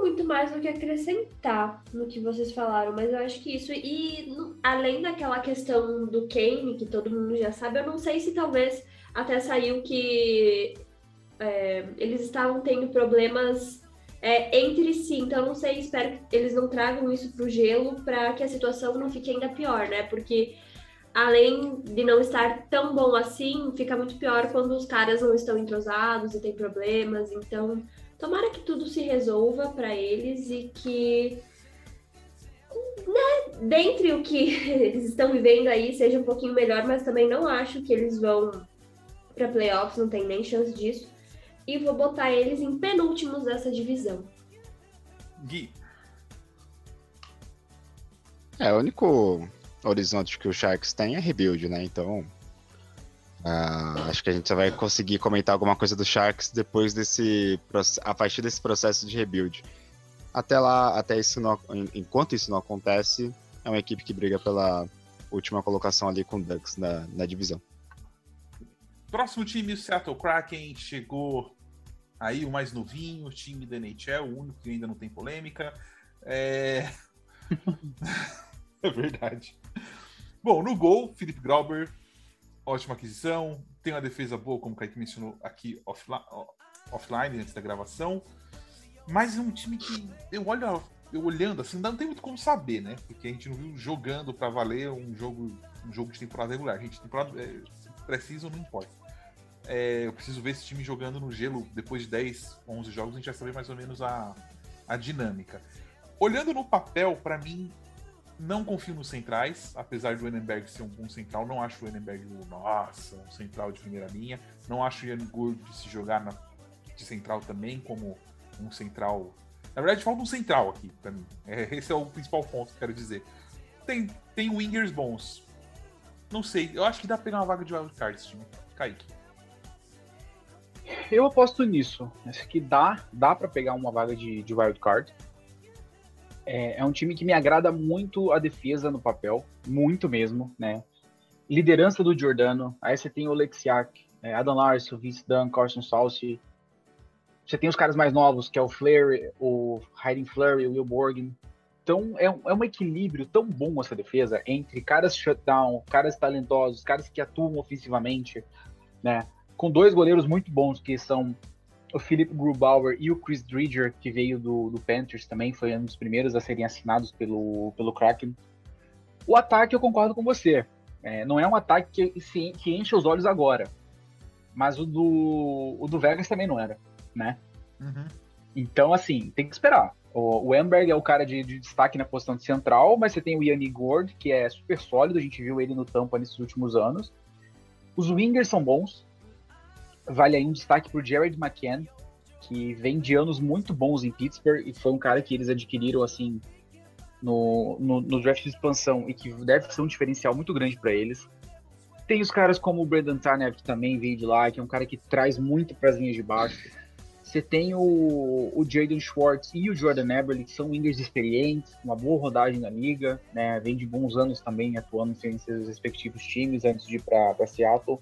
Muito mais o que acrescentar no que vocês falaram, mas eu acho que isso. E além daquela questão do Kane, que todo mundo já sabe, eu não sei se talvez até saiu que é, eles estavam tendo problemas é, entre si, então não sei, espero que eles não tragam isso para o gelo para que a situação não fique ainda pior, né? Porque além de não estar tão bom assim, fica muito pior quando os caras não estão entrosados e tem problemas. Então, tomara que tudo se resolva para eles e que né, dentre o que <laughs> eles estão vivendo aí seja um pouquinho melhor, mas também não acho que eles vão para playoffs, não tem nem chance disso e vou botar eles em penúltimos dessa divisão. Gui. É, o único horizonte que o Sharks tem é rebuild, né? Então, uh, acho que a gente só vai conseguir comentar alguma coisa do Sharks depois desse a partir desse processo de rebuild. Até lá, até isso não, enquanto isso não acontece, é uma equipe que briga pela última colocação ali com o Ducks na, na divisão. Próximo time, o Seattle Kraken, chegou aí o mais novinho, o time da NHL, o único que ainda não tem polêmica. É, <laughs> é verdade. Bom, no gol, Felipe Grauber, ótima aquisição. Tem uma defesa boa, como o Kaique mencionou aqui offline, antes da gravação. Mas é um time que eu olho, eu olhando assim, não tem muito como saber, né? Porque a gente não viu jogando para valer um jogo, um jogo de temporada regular. A gente temporada é, precisa ou não importa. É, eu preciso ver esse time jogando no gelo depois de 10, 11 jogos, a gente vai saber mais ou menos a, a dinâmica. Olhando no papel, para mim, não confio nos centrais, apesar do Enenberg ser um bom central. Não acho o Enenberg, nossa, um central de primeira linha. Não acho o Ian Gould se jogar na, de central também como um central. Na verdade, falta um central aqui para mim. É, <laughs> esse é o principal ponto que eu quero dizer. Tem, tem wingers bons. Não sei, eu acho que dá pra pegar uma vaga de wildcard esse time. Kaique. Eu aposto nisso. Acho que dá, dá para pegar uma vaga de, de wild card. É, é, um time que me agrada muito a defesa no papel, muito mesmo, né? Liderança do Giordano, aí você tem o Lexiak, é, Adam Larson, Vince Dunn, Carson Salsi. Você tem os caras mais novos, que é o Flare, o Hayden Flurry, o Will Borgen. Então é, é um equilíbrio tão bom essa defesa entre caras shutdown, caras talentosos, caras que atuam ofensivamente, né? com dois goleiros muito bons, que são o Philip Grubauer e o Chris Dridger, que veio do, do Panthers também, foi um dos primeiros a serem assinados pelo, pelo Kraken. O ataque, eu concordo com você. É, não é um ataque que, que enche os olhos agora. Mas o do, o do Vegas também não era, né? Uhum. Então, assim, tem que esperar. O, o Amberg é o cara de, de, destaque na posição de central, mas você tem o Yanni Gord, que é super sólido, a gente viu ele no Tampa nesses últimos anos. Os wingers são bons. Vale aí um destaque pro Jared McCann, que vem de anos muito bons em Pittsburgh e foi um cara que eles adquiriram, assim, no, no, no draft de expansão e que deve ser um diferencial muito grande para eles. Tem os caras como o Brandon Tanev, que também veio de lá, que é um cara que traz muito para as linhas de baixo. Você tem o, o Jaden Schwartz e o Jordan Eberle, que são wingers experientes, uma boa rodagem na liga, né? Vem de bons anos também atuando em seus respectivos times antes de ir para Seattle.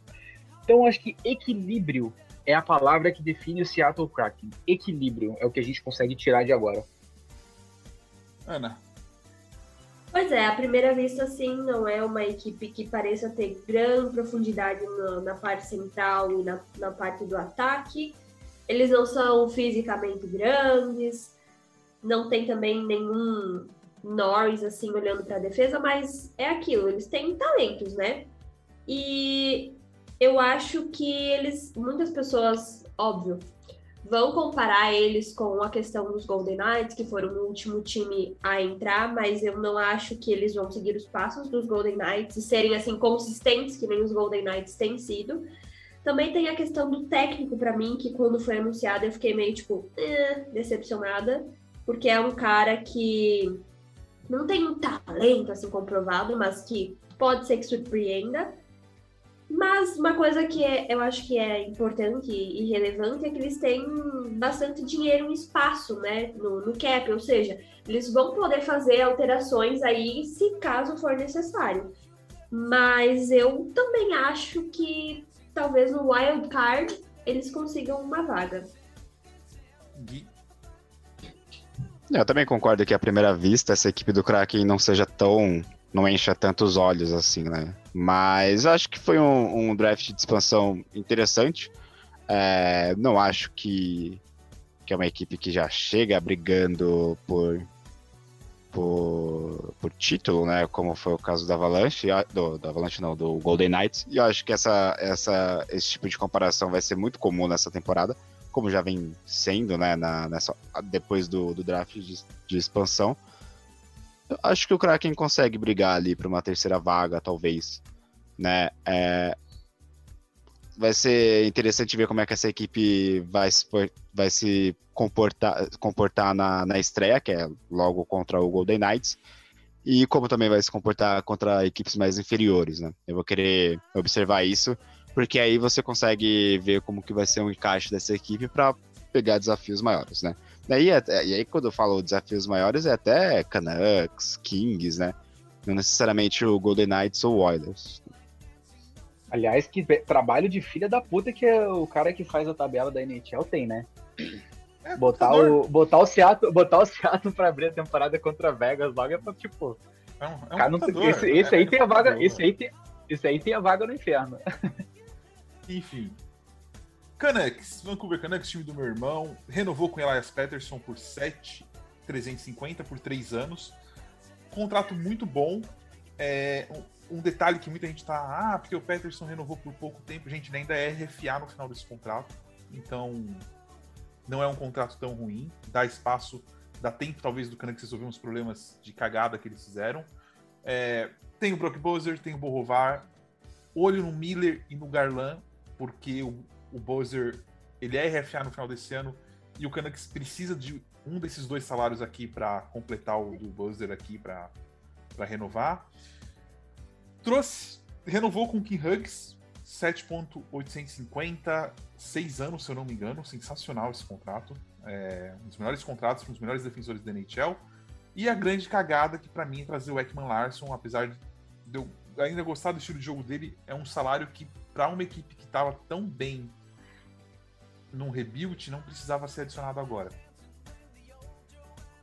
Então, acho que equilíbrio é a palavra que define o Seattle Kraken. Equilíbrio é o que a gente consegue tirar de agora. Ana, Pois é, à primeira vista, sim, não é uma equipe que pareça ter grande profundidade na, na parte central e na, na parte do ataque. Eles não são fisicamente grandes, não tem também nenhum Norris assim olhando para a defesa, mas é aquilo, eles têm talentos, né? E eu acho que eles, muitas pessoas, óbvio, vão comparar eles com a questão dos Golden Knights, que foram o último time a entrar, mas eu não acho que eles vão seguir os passos dos Golden Knights e serem assim consistentes que nem os Golden Knights têm sido. Também tem a questão do técnico para mim, que quando foi anunciado eu fiquei meio tipo, eh, decepcionada, porque é um cara que não tem um talento assim comprovado, mas que pode ser que surpreenda. Mas uma coisa que é, eu acho que é importante e relevante é que eles têm bastante dinheiro e espaço né, no, no cap, ou seja, eles vão poder fazer alterações aí se caso for necessário. Mas eu também acho que talvez no wild card eles consigam uma vaga. Gui. Eu também concordo que à primeira vista essa equipe do Kraken não seja tão não encha tantos olhos assim, né? Mas acho que foi um, um draft de expansão interessante. É, não acho que, que é uma equipe que já chega brigando por, por, por título, né? Como foi o caso da Avalanche, do, da Avalanche não, do Golden Knights. E eu acho que essa, essa, esse tipo de comparação vai ser muito comum nessa temporada, como já vem sendo, né? Na, nessa, depois do, do draft de, de expansão acho que o Kraken consegue brigar ali para uma terceira vaga, talvez. Né? É... Vai ser interessante ver como é que essa equipe vai se, vai se comportar, comportar na, na estreia, que é logo contra o Golden Knights, e como também vai se comportar contra equipes mais inferiores. Né? Eu vou querer observar isso, porque aí você consegue ver como que vai ser um encaixe dessa equipe para pegar desafios maiores, né? Daí, é, e aí, quando eu falo desafios maiores, é até Canucks, Kings, né? Não necessariamente o Golden Knights ou Oilers. Aliás, que trabalho de filha da puta que é o cara que faz a tabela da NHL tem, né? É, botar, o, botar, o Seattle, botar o Seattle pra abrir a temporada contra Vegas logo é pra, tipo... É um, é um não, esse, esse é, aí tem a vaga, esse aí tem, esse aí tem a vaga no inferno. Enfim, Canucks, Vancouver Canucks, time do meu irmão, renovou com Elias Patterson por 7,350 por 3 anos. Contrato muito bom. É, um, um, detalhe que muita gente tá, ah, porque o Patterson renovou por pouco tempo, gente, ainda é RFA no final desse contrato. Então, não é um contrato tão ruim. Dá espaço, dá tempo talvez do Canucks resolver uns problemas de cagada que eles fizeram. É, tem o Brock Bowser, tem o Borrovar. Olho no Miller e no Garland, porque o o Bowser ele é RFA no final desse ano e o Canucks precisa de um desses dois salários aqui para completar o do Bowser aqui para renovar. Trouxe, renovou com o Kim Huggs, 7.850, 6 anos, se eu não me engano, sensacional esse contrato. É, um dos melhores contratos, um dos melhores defensores da NHL. E a grande cagada que para mim é trazer o Ekman Larson, apesar de eu ainda gostar do estilo de jogo dele, é um salário que para uma equipe que estava tão bem num rebuild não precisava ser adicionado agora.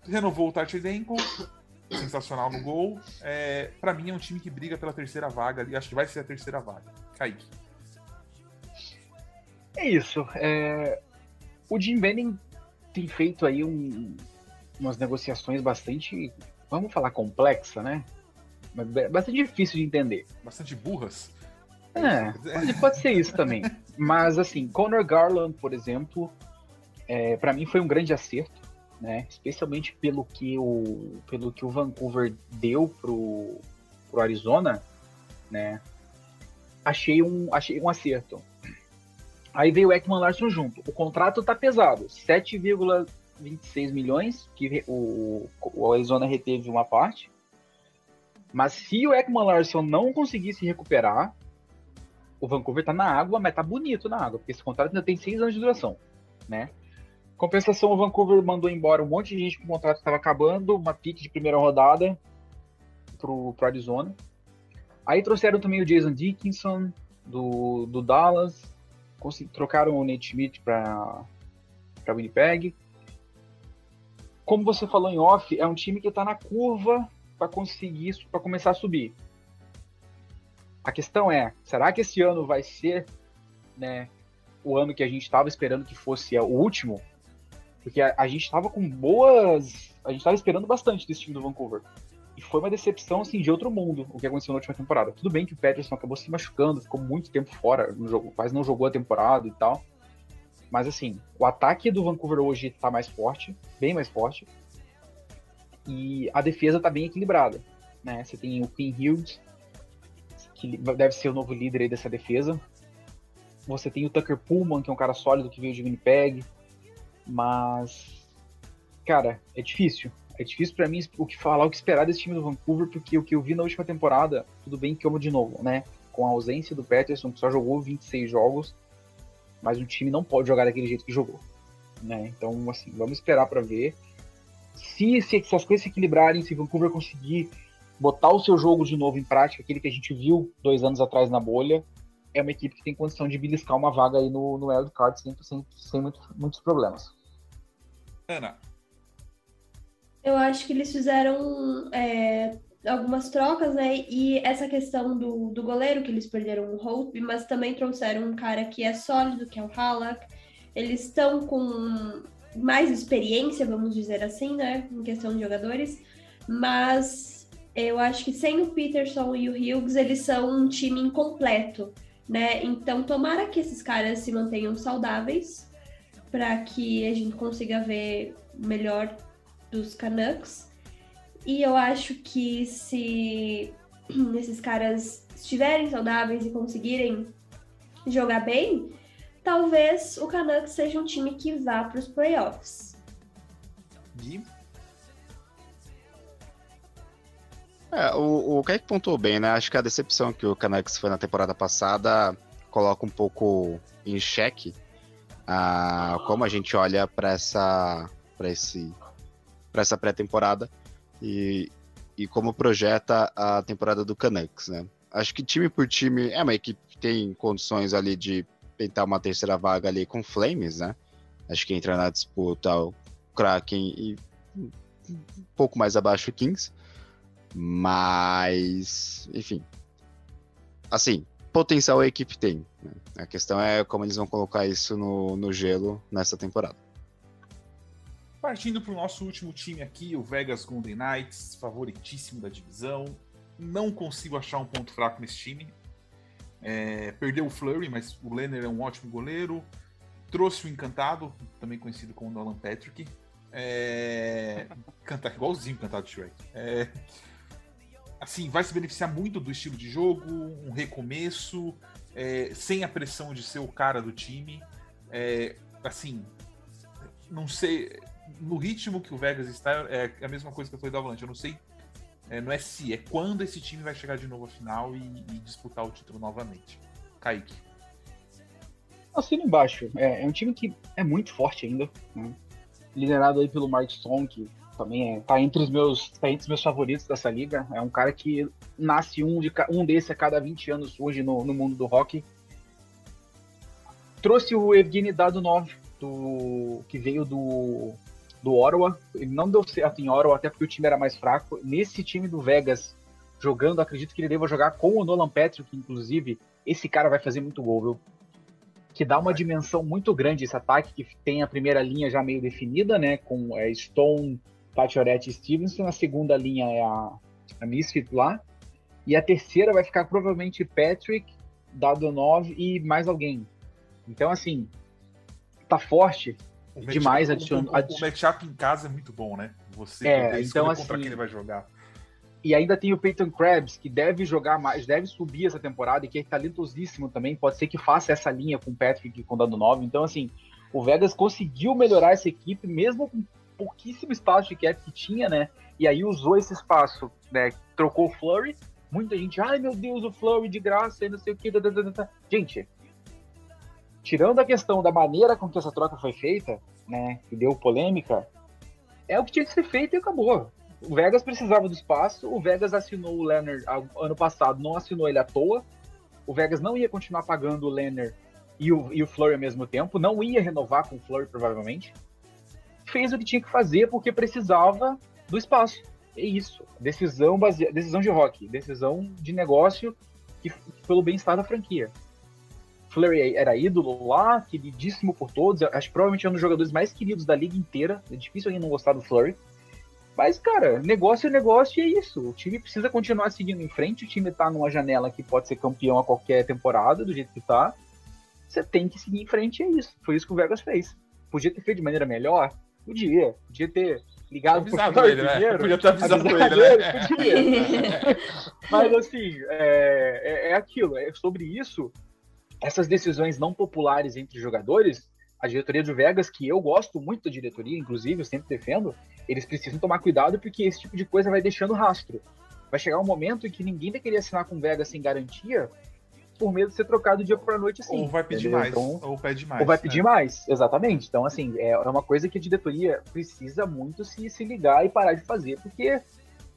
Renovou o Tarchedenko, <coughs> sensacional no gol. É, para mim é um time que briga pela terceira vaga ali, acho que vai ser a terceira vaga. Kaique. É isso. É... O Jim Benning tem feito aí um, umas negociações bastante, vamos falar complexa, né? Bastante difícil de entender. Bastante burras. É, pode, pode ser isso também. Mas assim, Conor Garland, por exemplo, é, para mim foi um grande acerto, né? Especialmente pelo que o, pelo que o Vancouver deu pro, pro Arizona, né? Achei um, achei um acerto. Aí veio o Ekman Larson junto. O contrato tá pesado, 7,26 milhões, que o, o Arizona reteve uma parte. Mas se o Ekman Larson não conseguir se recuperar, o Vancouver tá na água, mas tá bonito na água, porque esse contrato ainda tem seis anos de duração, né? Compensação, o Vancouver mandou embora um monte de gente que o contrato estava acabando, uma pique de primeira rodada pro, pro Arizona. Aí trouxeram também o Jason Dickinson do, do Dallas, trocaram o Nate Schmidt para Winnipeg. Como você falou em off, é um time que está na curva para conseguir isso, para começar a subir. A questão é, será que esse ano vai ser né, o ano que a gente estava esperando que fosse o último? Porque a, a gente estava com boas. A gente estava esperando bastante desse time do Vancouver. E foi uma decepção assim, de outro mundo o que aconteceu na última temporada. Tudo bem que o Peterson acabou se machucando, ficou muito tempo fora no jogo, quase não jogou a temporada e tal. Mas assim, o ataque do Vancouver hoje está mais forte, bem mais forte. E a defesa está bem equilibrada. Né? Você tem o Quinn Hughes, que deve ser o novo líder aí dessa defesa. Você tem o Tucker Pullman, que é um cara sólido que veio de Winnipeg. Mas, cara, é difícil. É difícil para mim o que falar, o que esperar desse time do Vancouver, porque o que eu vi na última temporada, tudo bem que eu de novo, né? Com a ausência do Peterson, que só jogou 26 jogos, mas o time não pode jogar daquele jeito que jogou. Né? Então, assim, vamos esperar para ver. Se, se, se, as coisas se equilibrarem, se Vancouver conseguir botar o seu jogo de novo em prática, aquele que a gente viu dois anos atrás na bolha, é uma equipe que tem condição de beliscar uma vaga aí no, no Wild Card sem, sem, sem muito, muitos problemas. Ana. Eu acho que eles fizeram é, algumas trocas, né? E essa questão do, do goleiro, que eles perderam o Hope, mas também trouxeram um cara que é sólido, que é o Halak. Eles estão com mais experiência, vamos dizer assim, né? Em questão de jogadores. Mas eu acho que sem o Peterson e o Hughes, eles são um time incompleto né? Então, tomara que esses caras se mantenham saudáveis para que a gente consiga ver melhor dos Canucks. E eu acho que se <clears throat> esses caras estiverem saudáveis e conseguirem jogar bem, talvez o Canucks seja um time que vá para os playoffs. Gui? É, o, o Kaique pontuou bem, né? Acho que a decepção que o Canucks foi na temporada passada coloca um pouco em xeque a, como a gente olha para essa, pra esse, pra essa pré-temporada e, e como projeta a temporada do Canucks, né? Acho que time por time é uma equipe que tem condições ali de tentar uma terceira vaga ali com Flames, né? Acho que entra na disputa o Kraken e um pouco mais abaixo o Kings. Mas, enfim. Assim, potencial a equipe tem. Né? A questão é como eles vão colocar isso no, no gelo nessa temporada. Partindo para o nosso último time aqui, o Vegas Golden Knights, favoritíssimo da divisão. Não consigo achar um ponto fraco nesse time. É, perdeu o Flurry, mas o Lenner é um ótimo goleiro. Trouxe o Encantado, também conhecido como Nolan Patrick. É, <laughs> cantar igualzinho cantado Shrek. É, assim, vai se beneficiar muito do estilo de jogo, um recomeço, é, sem a pressão de ser o cara do time. É, assim, não sei. No ritmo que o Vegas está, é a mesma coisa que eu falei do Avalanche. Eu não sei. É, não é se, é quando esse time vai chegar de novo à final e, e disputar o título novamente. Kaique. Assino embaixo. É, é, um time que é muito forte ainda. Né? Liderado aí pelo Mark Stone, que também é, tá entre os meus tá entre os meus favoritos dessa liga. É um cara que nasce um, de, um desse a cada 20 anos hoje no, no mundo do hockey. Trouxe o Evgeny Dadonov, do, que veio do, do Ottawa. Ele não deu certo em Ottawa, até porque o time era mais fraco. Nesse time do Vegas, jogando, acredito que ele deva jogar com o Nolan Patrick, inclusive. Esse cara vai fazer muito gol, viu? que dá uma dimensão muito grande esse ataque, que tem a primeira linha já meio definida, né? Com é, Stone, Pacioretty e Stevenson. A segunda linha é a, a Misfit lá. E a terceira vai ficar provavelmente Patrick, Dadonov e mais alguém. Então, assim, tá forte demais adicionando. O, o, o matchup em casa é muito bom, né? Você é, então, assim, contra quem ele vai jogar. E ainda tem o Peyton Krabs, que deve jogar mais, deve subir essa temporada e que é talentosíssimo também. Pode ser que faça essa linha com o Patrick e com o Dado 9. Então, assim, o Vegas conseguiu melhorar essa equipe, mesmo com pouquíssimo espaço de cap que tinha, né? E aí usou esse espaço, né? Trocou o Flurry. Muita gente, ai meu Deus, o Flurry de graça e não sei o que. Gente, tirando a questão da maneira com que essa troca foi feita, né? Que deu polêmica, é o que tinha que ser feito e acabou. O Vegas precisava do espaço, o Vegas assinou o Leonard ano passado, não assinou ele à toa. O Vegas não ia continuar pagando o Leonard e o, e o Flurry ao mesmo tempo, não ia renovar com o Flurry provavelmente. Fez o que tinha que fazer porque precisava do espaço. É isso. Decisão baseada, decisão de rock, decisão de negócio que, pelo bem-estar da franquia. Flurry era ídolo lá, queridíssimo por todos. Acho que provavelmente é um dos jogadores mais queridos da liga inteira. É difícil alguém não gostar do Flurry. Mas, cara, negócio é negócio e é isso. O time precisa continuar seguindo em frente. O time tá numa janela que pode ser campeão a qualquer temporada, do jeito que tá. Você tem que seguir em frente e é isso. Foi isso que o Vegas fez. Podia ter feito de maneira melhor? Podia. Podia ter ligado avisado pro ele, né? Podia ter avisado, avisado ele, né? Podia. Mas, assim, é, é, é aquilo. É sobre isso. Essas decisões não populares entre jogadores a diretoria de Vegas, que eu gosto muito da diretoria, inclusive, eu sempre defendo, eles precisam tomar cuidado porque esse tipo de coisa vai deixando rastro. Vai chegar um momento em que ninguém vai querer assinar com Vegas sem garantia por medo de ser trocado dia para noite assim. Ou vai pedir entendeu? mais, então, ou pede mais. Ou vai né? pedir mais, exatamente. Então, assim, é, é uma coisa que a diretoria precisa muito se, se ligar e parar de fazer, porque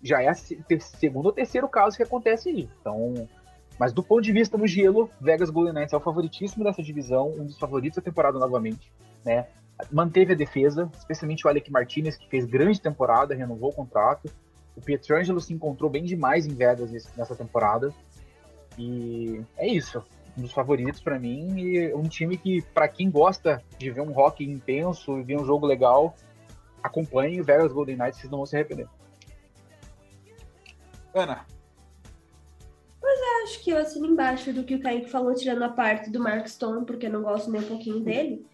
já é o segundo ou terceiro caso que acontece aí. Então, mas do ponto de vista no gelo, Vegas Golden Knights é o favoritíssimo dessa divisão, um dos favoritos da temporada novamente, né? Manteve a defesa, especialmente o Alec Martinez, que fez grande temporada, renovou o contrato. O Pietrangelo se encontrou bem demais em Vegas nessa temporada. E é isso. Um dos favoritos para mim e um time que, para quem gosta de ver um rock intenso e ver um jogo legal, acompanhe o Vegas Golden Knights, vocês não vão se arrepender. Ana, acho que eu assino embaixo do que o Kaique falou, tirando a parte do Mark Stone, porque eu não gosto nem um pouquinho dele.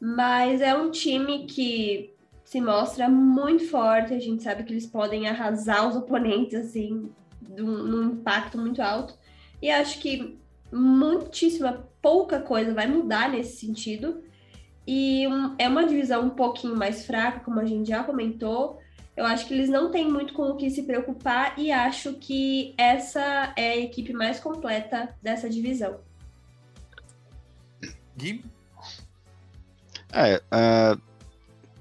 Mas é um time que se mostra muito forte, a gente sabe que eles podem arrasar os oponentes, assim, num impacto muito alto. E acho que muitíssima, pouca coisa vai mudar nesse sentido. E um, é uma divisão um pouquinho mais fraca, como a gente já comentou, eu acho que eles não têm muito com o que se preocupar e acho que essa é a equipe mais completa dessa divisão. Gui? É, uh,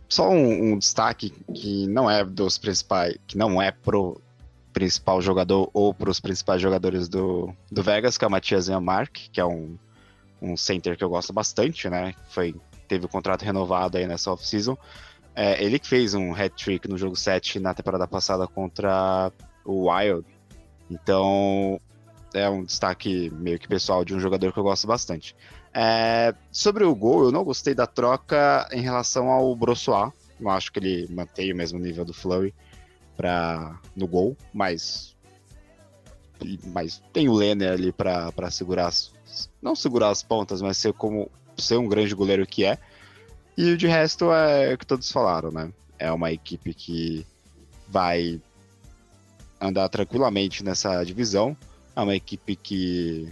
só um, um, destaque que não é dos principais, que não é pro principal jogador ou para os principais jogadores do, do Vegas, que é o Matias Mark, que é um, um center que eu gosto bastante, né? Foi, teve o contrato renovado aí nessa off-season. É, ele que fez um hat-trick no jogo 7 na temporada passada contra o Wild. Então, é um destaque meio que pessoal de um jogador que eu gosto bastante. É, sobre o gol, eu não gostei da troca em relação ao Brossois. Eu acho que ele mantém o mesmo nível do Flurry pra, no gol, mas, mas tem o Lenner ali para segurar, as, não segurar as pontas, mas ser como ser um grande goleiro que é. E de resto é o que todos falaram, né? É uma equipe que vai andar tranquilamente nessa divisão. É uma equipe que,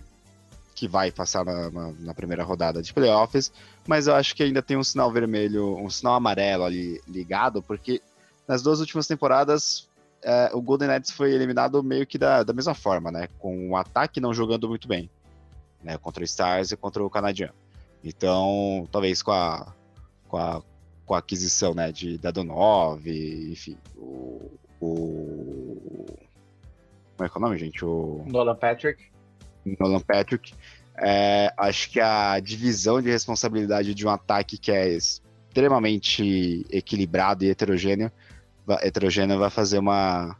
que vai passar na, na, na, primeira rodada de playoffs, mas eu acho que ainda tem um sinal vermelho, um sinal amarelo ali ligado, porque nas duas últimas temporadas é, o Golden Knights foi eliminado meio que da, da mesma forma, né? Com o ataque não jogando muito bem, né? Contra o Stars e contra o Canadian. Então, talvez com a com a, com a aquisição né, de, da Donov, enfim, o, o. Como é que é o nome, gente? O Nolan Patrick. Nolan Patrick. É, acho que a divisão de responsabilidade de um ataque que é extremamente equilibrado e heterogêneo, heterogêneo vai fazer uma.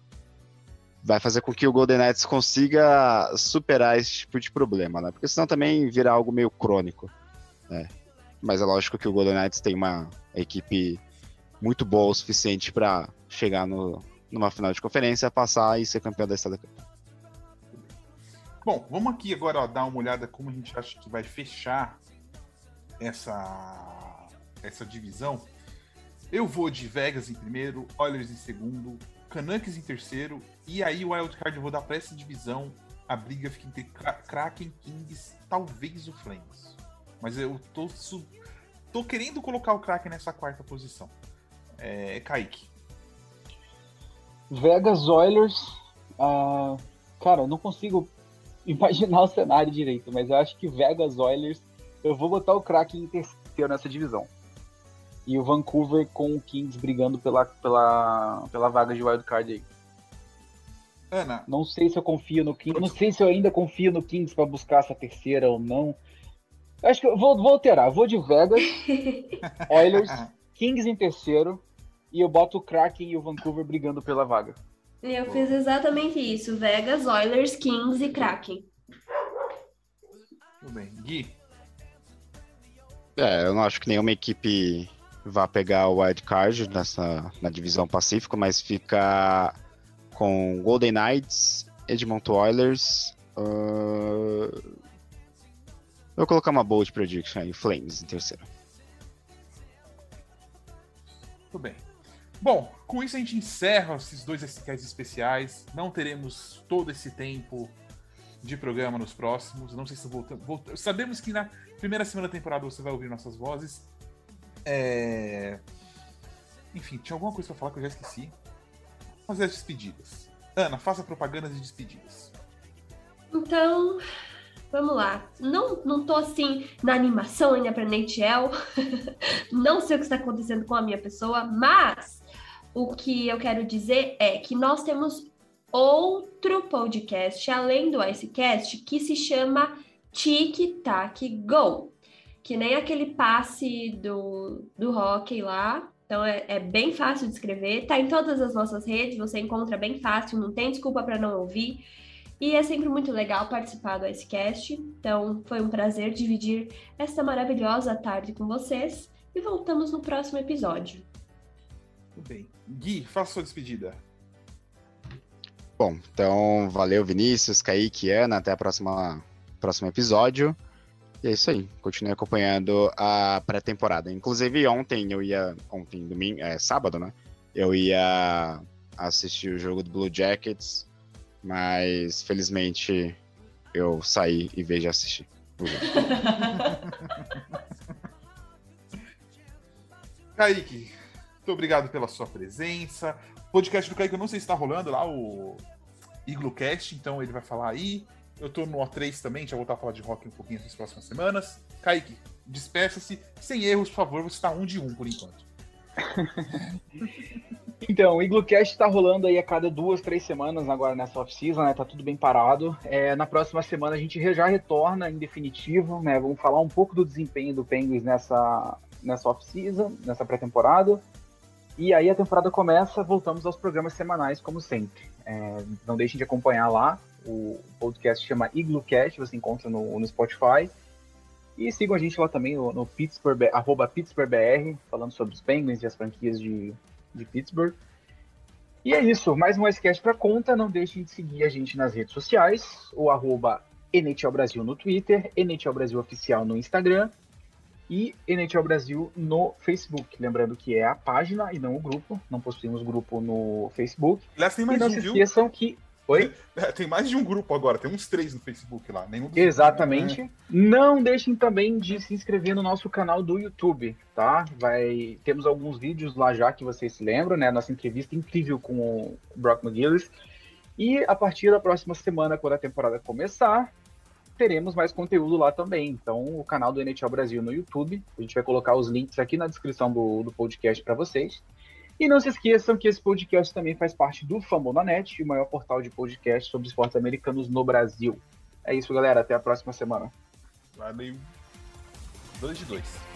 Vai fazer com que o Golden Knights consiga superar esse tipo de problema, né? Porque senão também vira algo meio crônico. É. Mas é lógico que o Golden Knights tem uma equipe muito boa o suficiente para chegar no, numa final de conferência, passar e ser campeão da Estado Cup. Bom, vamos aqui agora ó, dar uma olhada como a gente acha que vai fechar essa, essa divisão. Eu vou de Vegas em primeiro, Oilers em segundo, Canucks em terceiro, e aí o Wildcard eu vou dar para essa divisão. A briga fica entre Kraken, Kings, talvez o Flames. Mas eu tô, tô querendo colocar o Kraken nessa quarta posição. É, Kaique. Vegas Oilers. Uh, cara, eu não consigo <laughs> imaginar o cenário direito, mas eu acho que Vegas Oilers. Eu vou botar o Kraken em terceiro nessa divisão. E o Vancouver com o Kings brigando pela, pela, pela vaga de wildcard aí. Ana. Não sei se eu confio no Kings. Não sei se eu ainda confio no Kings para buscar essa terceira ou não. Acho que eu vou, vou alterar. Vou de Vegas, <laughs> Oilers, Kings em terceiro. E eu boto o Kraken e o Vancouver brigando pela vaga. Eu fiz exatamente isso. Vegas, Oilers, Kings e Kraken. Tudo bem. Gui? É, eu não acho que nenhuma equipe vá pegar o wild card nessa, na divisão Pacífico, mas fica com Golden Knights, Edmonton Oilers. Uh... Eu vou colocar uma bold prediction aí, Flames em terceiro. Tudo bem. Bom, com isso a gente encerra esses dois SKs especiais. Não teremos todo esse tempo de programa nos próximos. Não sei se voltamos. Volta... Sabemos que na primeira semana da temporada você vai ouvir nossas vozes. É... Enfim, tinha alguma coisa pra falar que eu já esqueci. Fazer as despedidas. Ana, faça propagandas e despedidas. Então, vamos lá. Não, não tô assim na animação ainda pra NHL. <laughs> não sei o que está acontecendo com a minha pessoa, mas o que eu quero dizer é que nós temos outro podcast além do Icecast que se chama Tic Tac Go, que nem aquele passe do, do hockey lá. Então é, é bem fácil de escrever, tá em todas as nossas redes, você encontra bem fácil, não tem desculpa para não ouvir. E é sempre muito legal participar do Icecast. Então foi um prazer dividir essa maravilhosa tarde com vocês e voltamos no próximo episódio. Muito bem. Gui, faça sua despedida. Bom, então valeu Vinícius, Kaique, Ana, até a próxima próximo episódio. E é isso aí, continue acompanhando a pré-temporada. Inclusive ontem eu ia, ontem, domingo, é sábado, né? Eu ia assistir o jogo do Blue Jackets, mas felizmente eu saí e vejo assistir. <laughs> Kaique, muito obrigado pela sua presença. O podcast do Kaique, eu não sei se está rolando lá, o Iglocast, então ele vai falar aí. Eu tô no O3 também, já vou voltar a falar de rock um pouquinho nas próximas semanas. Kaique, despeça-se. Sem erros, por favor, você está um de um por enquanto. <laughs> Então, o Iglocast está rolando aí a cada duas, três semanas agora nessa off-season, né? Tá tudo bem parado. É, na próxima semana a gente já retorna em definitivo, né? Vamos falar um pouco do desempenho do Penguins nessa, nessa off-season, nessa pré-temporada. E aí a temporada começa, voltamos aos programas semanais, como sempre. É, não deixem de acompanhar lá. O podcast chama Iglocast, você encontra no, no Spotify. E sigam a gente lá também no, no Pittsburgh, arroba PittsburghBR, falando sobre os Penguins e as franquias de, de Pittsburgh. E é isso, mais um Icecast para conta. Não deixem de seguir a gente nas redes sociais, o arroba NHL Brasil no Twitter, NHL Brasil Oficial no Instagram e NHL Brasil no Facebook. Lembrando que é a página e não o grupo. Não possuímos grupo no Facebook. E não se esqueçam viu? que. Oi? É, tem mais de um grupo agora, tem uns três no Facebook lá. Nenhum Exatamente. É. Não deixem também de se inscrever no nosso canal do YouTube, tá? Vai... Temos alguns vídeos lá já que vocês se lembram, né? Nossa entrevista incrível com o Brock McGillis. E a partir da próxima semana, quando a temporada começar, teremos mais conteúdo lá também. Então, o canal do NHL Brasil no YouTube, a gente vai colocar os links aqui na descrição do, do podcast para vocês. E não se esqueçam que esse podcast também faz parte do Fambonanet, o maior portal de podcast sobre esportes americanos no Brasil. É isso, galera. Até a próxima semana. Valeu. 2 de 2.